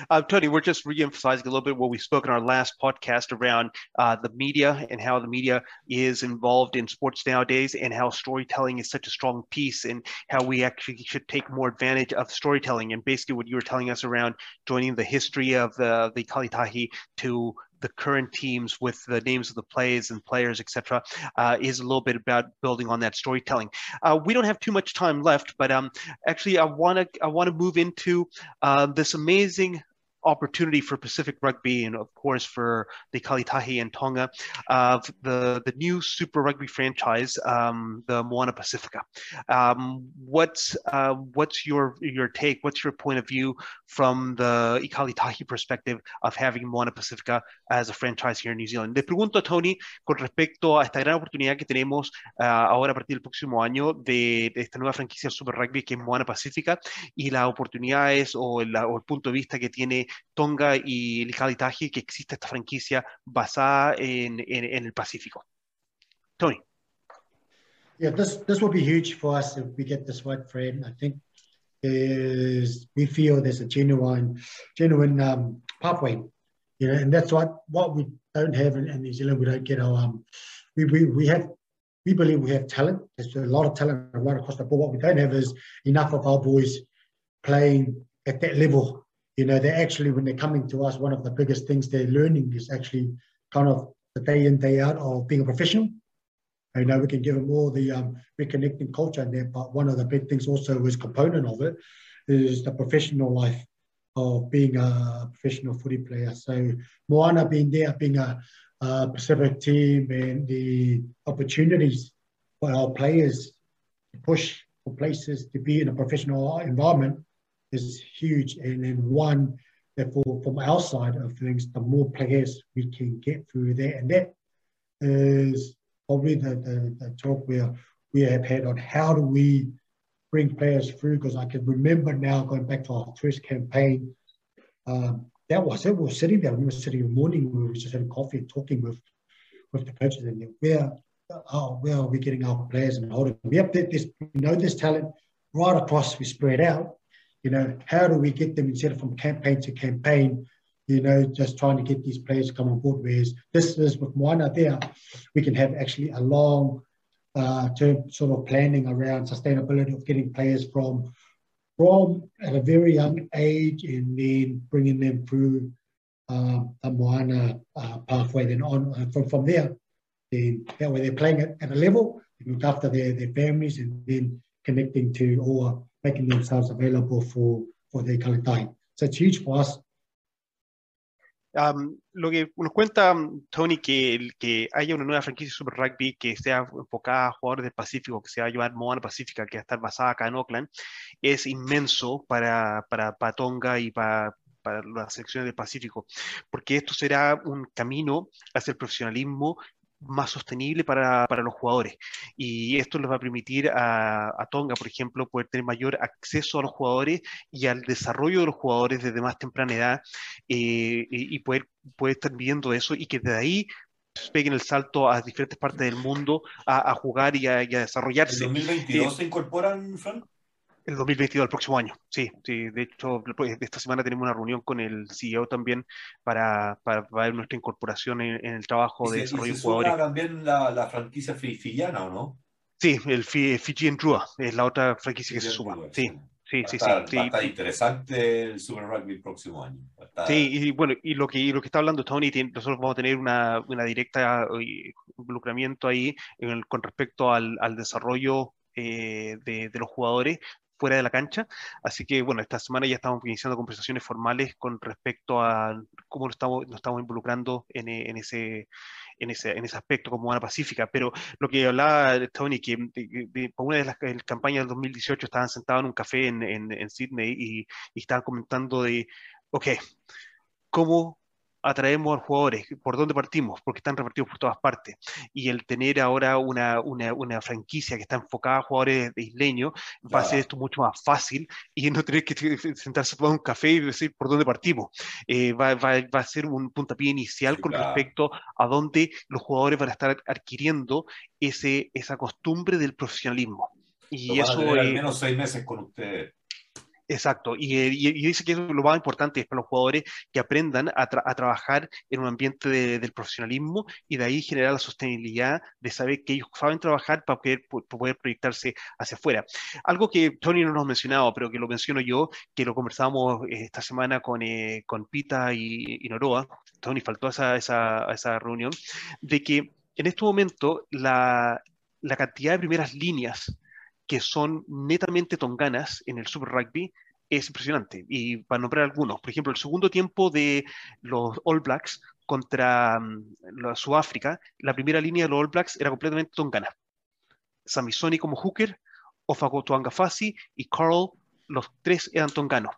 Uh, Tony, we're just re-emphasizing a little bit what we spoke in our last podcast around uh, the media and how the media is involved in sports nowadays, and how storytelling is such a strong piece, and how we actually should take more advantage of storytelling. And basically, what you were telling us around joining the history of the the Kalitahi to the current teams with the names of the plays and players, etc., uh, is a little bit about building on that storytelling. Uh, we don't have too much time left, but um, actually, I want to I want to move into uh, this amazing opportunity for Pacific Rugby and of course for the Kalitahi and Tonga of the the new Super Rugby franchise, um, the Moana Pacifica. Um, what's uh, what's your your take? What's your point of view from the Ikalitahi perspective of having Moana Pacifica as a franchise here in New Zealand? Le pregunto a Tony con respecto a esta gran oportunidad que tenemos uh, ahora a partir del próximo año de, de, esta nueva franquicia Super Rugby que es Moana Pacifica y las oportunidades o, la, o el punto de vista que tiene Tonga y el que existe esta franquicia basada en, en, en el Pacífico. Tony. Yeah, this this will be huge for us if we get this right, Fred. I think is we feel there's a genuine genuine um, pathway, you know, and that's what what we don't have in, in New Zealand. We don't get our um, we, we we have we believe we have talent. There's a lot of talent right across the board. What we don't have is enough of our boys playing at that level you know, they actually, when they're coming to us, one of the biggest things they're learning is actually kind of the day in, day out of being a professional. I know we can give them all the um, reconnecting culture in there, but one of the big things also is component of it is the professional life of being a professional footy player. So Moana being there, being a, a Pacific team and the opportunities for our players to push for places to be in a professional environment is huge. And then one, therefore, from our side of things, the more players we can get through there. And that is probably the, the, the talk where we have had on how do we bring players through. Because I can remember now going back to our first campaign, um, that was it. We were sitting there. We were sitting in the morning. We were just having coffee and talking with with the coaches and where oh where are we getting our players and holding? We have this, we know this talent right across. We spread out, you know, how do we get them instead of from campaign to campaign, you know, just trying to get these players to come on board. Whereas this is with Moana there, we can have actually a long uh, term sort of planning around sustainability of getting players from from at a very young age and then bringing them through um, the Moana uh, pathway. Then on uh, from, from there, then that way they're playing at, at a level, they look after their, their families and then connecting to or making themselves available for, for the Kalitai. So it's huge for us. Um, lo que nos cuenta um, Tony que, que haya una nueva franquicia de Super Rugby que sea enfocada a jugadores del Pacífico, que se va a llamar Moana Pacífica, que va a estar basada acá en Oakland, es inmenso para, para, para Tonga y para, para las selecciones del Pacífico, porque esto será un camino hacia el profesionalismo más sostenible para, para, los jugadores. Y esto les va a permitir a, a, Tonga, por ejemplo, poder tener mayor acceso a los jugadores y al desarrollo de los jugadores desde más temprana edad eh, y, poder, poder estar viendo eso y que de ahí peguen el salto a diferentes partes del mundo a, jugar y a, desarrollarse. ¿En 2022 eh, se incorporan, Fran? El 2022, el próximo año, sí, sí. De hecho, esta semana tenemos una reunión con el CEO también para, para ver nuestra incorporación en, en el trabajo de desarrollo de jugadores. también la, la franquicia fijillana, ¿o no? Sí, el Fiji en Drua es la otra franquicia que se suma. Sí, sí, sí. sí, sí, está interesante el Super Rugby el próximo año. Sí, y bueno, y lo que, y lo que está hablando Tony, nosotros vamos a tener una, una directa involucramiento ahí en el, con respecto al, al desarrollo eh, de, de, los jugadores fuera de la cancha. Así que, bueno, esta semana ya estamos iniciando conversaciones formales con respecto a cómo nos estamos, nos estamos involucrando en, en ese, en ese, en ese aspecto como una pacífica. Pero lo que hablaba Tony, que de, una de las campañas del 2018 estaban sentados en un café en, en, en Sydney y, y, estaban comentando de, ok, ¿cómo atraemos jugadores? ¿Por dónde partimos? Porque están repartidos por todas partes. Y el tener ahora una, una, una franquicia que está enfocada a jugadores de isleños va a hacer esto mucho más fácil y no tener que sentarse a tomar un café y decir por dónde partimos. Eh, va, va, va, a ser un puntapié inicial con respecto a dónde los jugadores van a estar adquiriendo ese, esa costumbre del profesionalismo. Y eso. al menos seis meses con ustedes. Exacto, y, dice que lo más importante es para los jugadores que aprendan a, trabajar en un ambiente del profesionalismo y de ahí generar la sostenibilidad de saber que ellos saben trabajar para poder, proyectarse hacia afuera. Algo que Tony no nos ha mencionado, pero que lo menciono yo, que lo conversamos esta semana con, eh, con Pita y, Noroa, Tony faltó a esa, esa, esa reunión, de que en este momento la, la cantidad de primeras líneas que son netamente tonganas en el Super Rugby es impresionante. Y para nombrar algunos, por ejemplo, el segundo tiempo de los All Blacks contra um, Sudáfrica, la primera línea de los All Blacks era completamente tongana. Samisoni como hooker, Ofago Tuangafasi y Carl, los tres eran tonganos.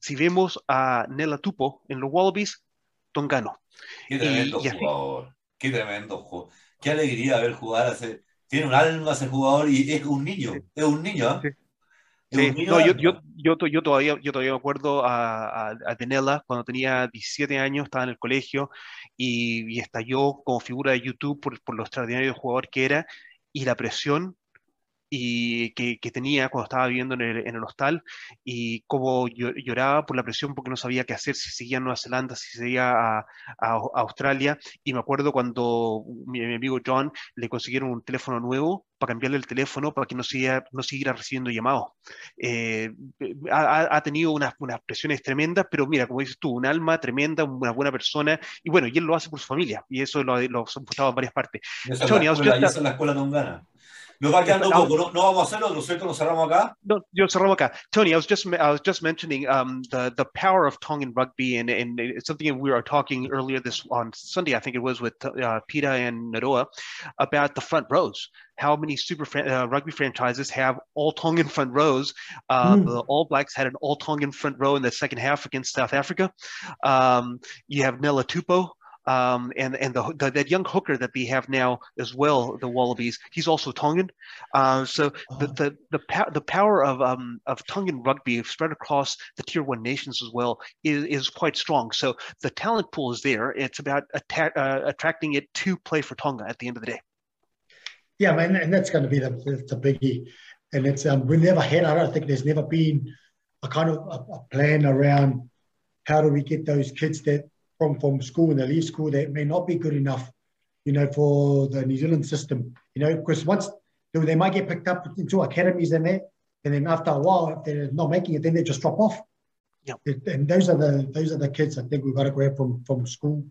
Si vemos a Nela Tupo en los Wallabies, tongano. Qué tremendo jugador, qué tremendo jugador. Qué alegría ver jugar hace tiene un alma ese jugador y es un niño, es un niño. ¿ah? Sí. no, yo, yo, yo, yo, todavía, yo todavía me acuerdo a, a, Tenela cuando tenía 17 años, estaba en el colegio y, y estalló como figura de YouTube por, por lo extraordinario jugador que era y la presión y que, que, tenía cuando estaba viviendo en el, en el hostal y cómo lloraba por la presión porque no sabía qué hacer, si seguía a Nueva Zelanda, si seguía a, a, Australia. Y me acuerdo cuando mi, amigo John le consiguieron un teléfono nuevo para cambiarle el teléfono para que no siguiera, no siguiera recibiendo llamados. Eh, ha, ha, tenido unas, unas, presiones tremendas, pero mira, como dices tú, un alma tremenda, una buena persona, y bueno, y él lo hace por su familia, y eso lo, lo, han mostrado en varias partes. Esa, es, la escuela, esa es la escuela de Nos va quedando un poco, ¿no, no vamos a hacerlo? ¿Lo cierto? ¿Lo cerramos acá? No, yo cerramos acá. Tony, I was just, I was just mentioning um, the, the power of Tongan rugby and, and it's something we were talking earlier this on Sunday, I think it was with uh, Pita and Naroa, about the front rows. How many super fran- uh, rugby franchises have all Tongan front rows? Uh, mm. The All Blacks had an all Tongan front row in the second half against South Africa. Um, you have Nella Tupo, um, and and the, the, that young hooker that they have now as well, the Wallabies, he's also Tongan. Uh, so the the the, pa- the power of um, of Tongan rugby spread across the tier one nations as well is, is quite strong. So the talent pool is there. It's about atta- uh, attracting it to play for Tonga at the end of the day. Yeah, man, and that's going to be the, the biggie. And it's um, we never had. I don't think there's never been a kind of a, a plan around how do we get those kids that from from school and they leave school that may not be good enough, you know, for the New Zealand system. You know, because once they might get picked up into academies and that, and then after a while, if they're not making it, then they just drop off. Yeah. And those are the those are the kids I think we've got to grab from from school,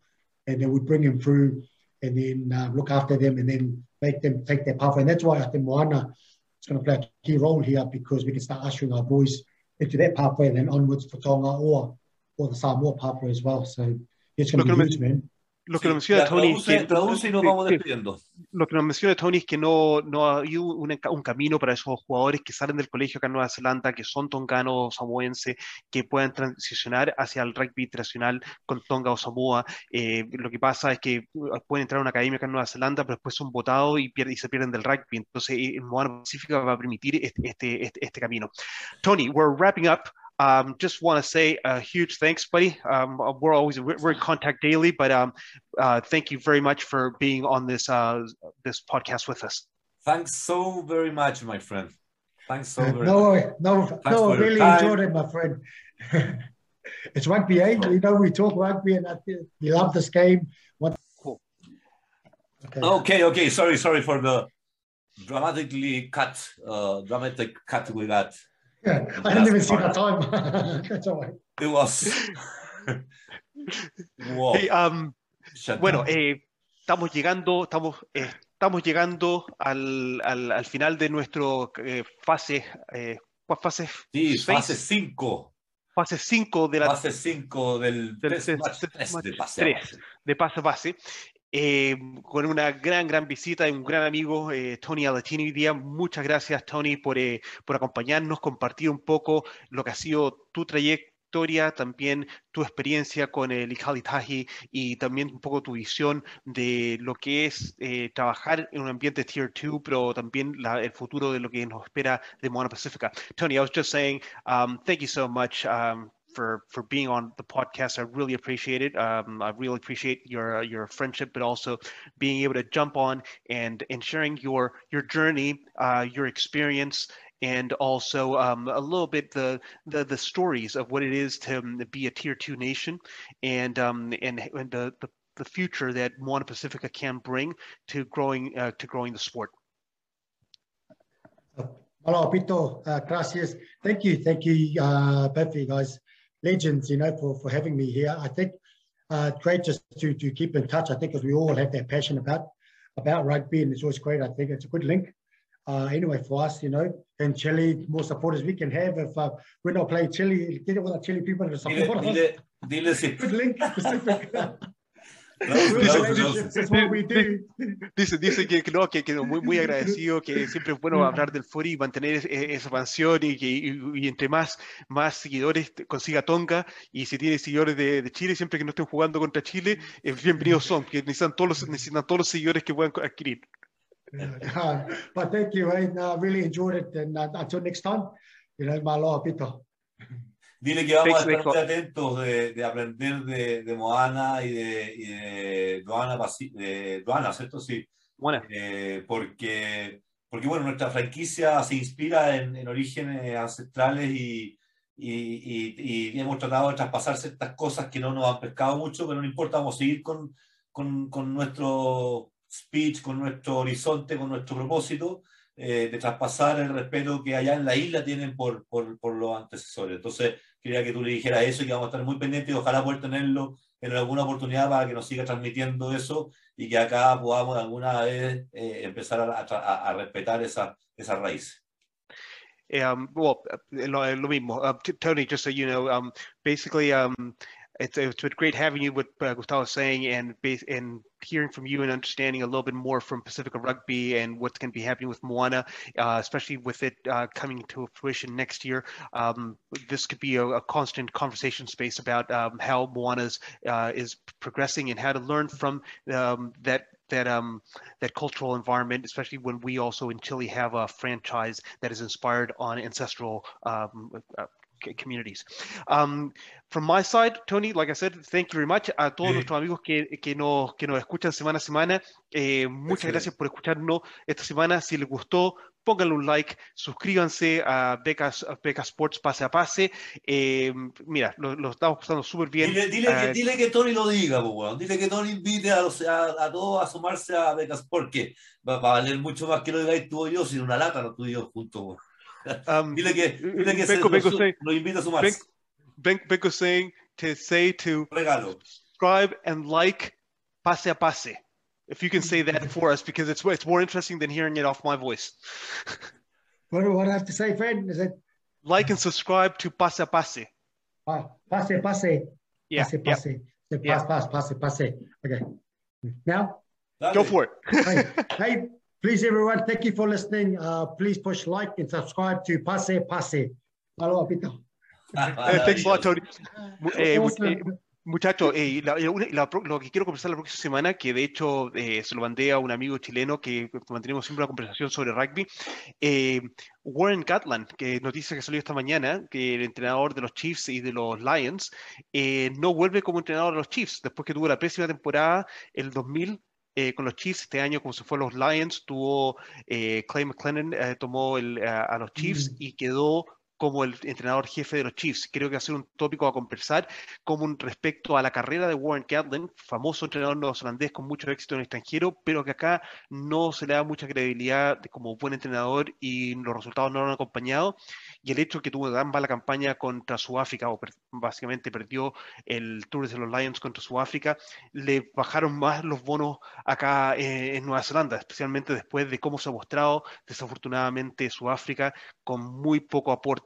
and then we bring them through, and then uh, look after them, and then make them take their pathway. And that's why I think Moana is going to play a key role here because we can start ushering our boys into that pathway and then onwards for Tonga or or the Samoa pathway as well. So It's huge, man. lo que nos menciona Tony que, traduce y nos vamos despidiendo. Lo que nos menciona Tony es que no, no hay un, un, camino para esos jugadores que salen del colegio acá en Nueva Zelanda, que son tonganos, samoenses, que puedan transicionar hacia el rugby internacional con Tonga o Samoa. Eh, lo que pasa es que uh, pueden entrar a una academia acá en Nueva Zelanda, pero después son votados y, y se pierden del rugby. Entonces, el Moana Pacífica va a permitir este, este, este, este camino. Tony, we're wrapping up. Um, just want to say a huge thanks, buddy. Um, we're always we're in contact daily, but um, uh, thank you very much for being on this uh, this podcast with us. Thanks so very much, my friend. Thanks so [LAUGHS] very no, much. No, no, no. I really enjoyed it, my friend. [LAUGHS] it's rugby, eh? You know, we talk rugby, and we love this game. What? Cool. Okay. okay, okay. Sorry, sorry for the dramatically cut, uh, dramatic cut we got. Yeah, I didn't even see the time. That's all right. [LAUGHS] It was. [LAUGHS] wow. Hey, um, bueno, eh, estamos llegando, estamos, eh, estamos llegando al, al, al, final de nuestro eh, fase, eh, ¿cuál fase? Sí, fase 5. Fase 5 de la fase 5 del, del 3, 3, de pase 3, de pase a pase. Eh, con una gran, gran visita de un gran amigo, eh, Tony Alatini hoy día. Muchas gracias, Tony, por, eh, por acompañarnos, compartir un poco lo que ha sido tu trayecto historia, también tu experiencia con el Tahi y también un poco tu visión de lo que es trabajar en un ambiente Tier 2, pero también el futuro de lo que nos espera de Moana Pacifica. Tony, I was just saying, um, thank you so much. Um, for for being on the podcast. I really appreciate it. Um, I really appreciate your uh, your friendship, but also being able to jump on and and sharing your your journey, uh, your experience, and also um, a little bit the, the the stories of what it is to um, be a tier two nation, and um, and, and the, the the future that Moana Pacifica can bring to growing uh, to growing the sport. Hello, Pito. Uh, gracias. Thank you. Thank you, uh, both of you guys legends, you know, for, for having me here. I think uh, great just to, to keep in touch. I think because we all have that passion about about rugby, and it's always great. I think it's a good link. Uh, anyway, for us, you know, and Chile, more supporters we can have. If uh, we're not playing Chile, get it with the Chile people to support dile, us. Dile si. Good link. [LAUGHS] Dice, dice que, no, que, que muy, muy agradecido, que siempre es bueno hablar del fútbol y mantener esa pasión y que y, entre más, más seguidores consiga Tonga y si tiene seguidores de, de, Chile, siempre que no estén jugando contra Chile, bienvenidos son, que necesitan todos los, necesitan todos los seguidores que puedan adquirir. Yeah, but thank you, I uh, really enjoyed it and uh, until next time, you know, malo, Pito. Dile que vamos a estar muy atentos de, de aprender de, de, Moana y de, y de Doana, de Doana, ¿cierto? Sí. Bueno. Eh, porque, porque, bueno, nuestra franquicia se inspira en, en orígenes ancestrales y, y, y, hemos tratado de traspasar ciertas cosas que no nos han pescado mucho, pero no importa, vamos a seguir con, con, con nuestro speech, con nuestro horizonte, con nuestro propósito eh, de traspasar el respeto que allá en la isla tienen por, por, por, los antecesores. Entonces, quería que tú le dijeras eso y que vamos a estar muy pendientes y ojalá poder tenerlo en alguna oportunidad para que nos siga transmitiendo eso y que acá podamos alguna vez eh, empezar a, a, a, respetar esa, esa raíz. Um, well, lo, lo mismo. Uh, Tony, just so you know, um, basically, um, it's, it's been great having you, what uh, Gustavo saying, and base, and hearing from you and understanding a little bit more from Pacifica Rugby and what's going to be happening with Moana, uh, especially with it uh, coming to fruition next year. Um, this could be a, a, constant conversation space about um, how Moana's uh, is progressing and how to learn from um, that that um that cultural environment, especially when we also in Chile have a franchise that is inspired on ancestral um, uh, communities. Um, from my side, Tony, like I said, thank you very much a todos nuestros amigos que, que, nos, que nos escuchan semana a semana. Eh, muchas gracias por escucharnos esta semana. Si les gustó, pónganle un like, suscríbanse a Becas, Becas Sports Pase a Pase. Eh, mira, lo, lo, estamos pasando súper bien. Dile, dile, uh, que, dile, que, Tony lo diga, pues, dile que Tony invite a, a, a, todos a sumarse a Becas porque va, va, a valer mucho más que lo digáis tú o yo, sin una lata, no tú y yo juntos. Um, dile que, dile que Benko, se, Benko saying, lo invita a sumarse. Ben, Benko saying to say to Regalo. subscribe and like Pase a Pase. If you can say that for us, because it's it's more interesting than hearing it off my voice. [LAUGHS] what do I have to say, friend? Is it like and subscribe to Pase a Pase? Ah, pase, pase. Yeah. Pase, pase. Yeah. Pass, pass, pass, passe. Okay. Now? Go for it. hey, [LAUGHS] hey, Please, everyone, thank you for listening. Uh, please push like and subscribe to Pase Pase. Hello, Pito. Thanks a lot, Tony. Eh, eh, Muchachos, eh, la, la, lo que quiero conversar la próxima semana, que de hecho eh, se lo mandé a un amigo chileno que mantenemos siempre una conversación sobre rugby, eh, Warren Gatland, que noticia que salió esta mañana, que el entrenador de los Chiefs y de los Lions eh, no vuelve como entrenador de los Chiefs, después que tuvo la pésima temporada el 2000 eh, con los Chiefs este año, como se fue a los Lions, tuvo eh, Clay McLennan, eh, tomó el, a, a, los Chiefs mm. y quedó como el entrenador jefe de los Chiefs. Creo que va a ser un tópico a conversar como un respecto a la carrera de Warren Catlin, famoso entrenador neozelandés con mucho éxito en el extranjero, pero que acá no se le da mucha credibilidad como buen entrenador y los resultados no lo han acompañado. Y el hecho que tuvo tan mala campaña contra Sudáfrica, o per básicamente perdió el Tour de los Lions contra Sudáfrica, le bajaron más los bonos acá eh, en Nueva Zelanda, especialmente después de cómo se ha mostrado desafortunadamente Sudáfrica con muy poco aporte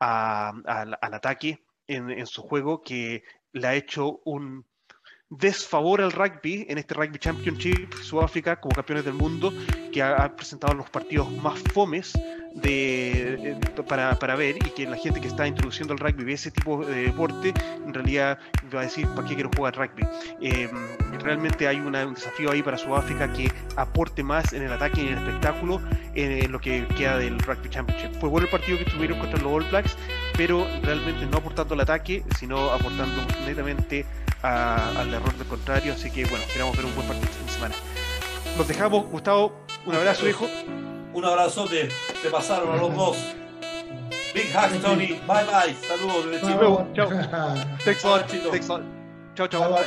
a, a, al ataque en, en, su juego que le ha hecho un desfavor al rugby en este Rugby Championship Sudáfrica como campeones del mundo que ha, ha presentado los partidos más fomes de, para, para, ver y que la gente que está introduciendo el rugby ve ese tipo de deporte, en realidad va a decir, ¿para qué quiero jugar rugby? Eh, realmente hay un desafío ahí para Sudáfrica que aporte más en el ataque y en el espectáculo en, lo que queda del Rugby Championship. Fue bueno el partido que tuvieron contra los All Blacks, pero realmente no aportando al ataque, sino aportando netamente al error del contrario. Así que bueno, esperamos ver un buen partido esta semana. Nos dejamos, Gustavo, un abrazo, hijo. Un abrazote, te pasaron a los dos. Big hug, Tony. Bye bye. Saludos desde Chao. Thanks a lot. Thanks a lot. Chao, chao.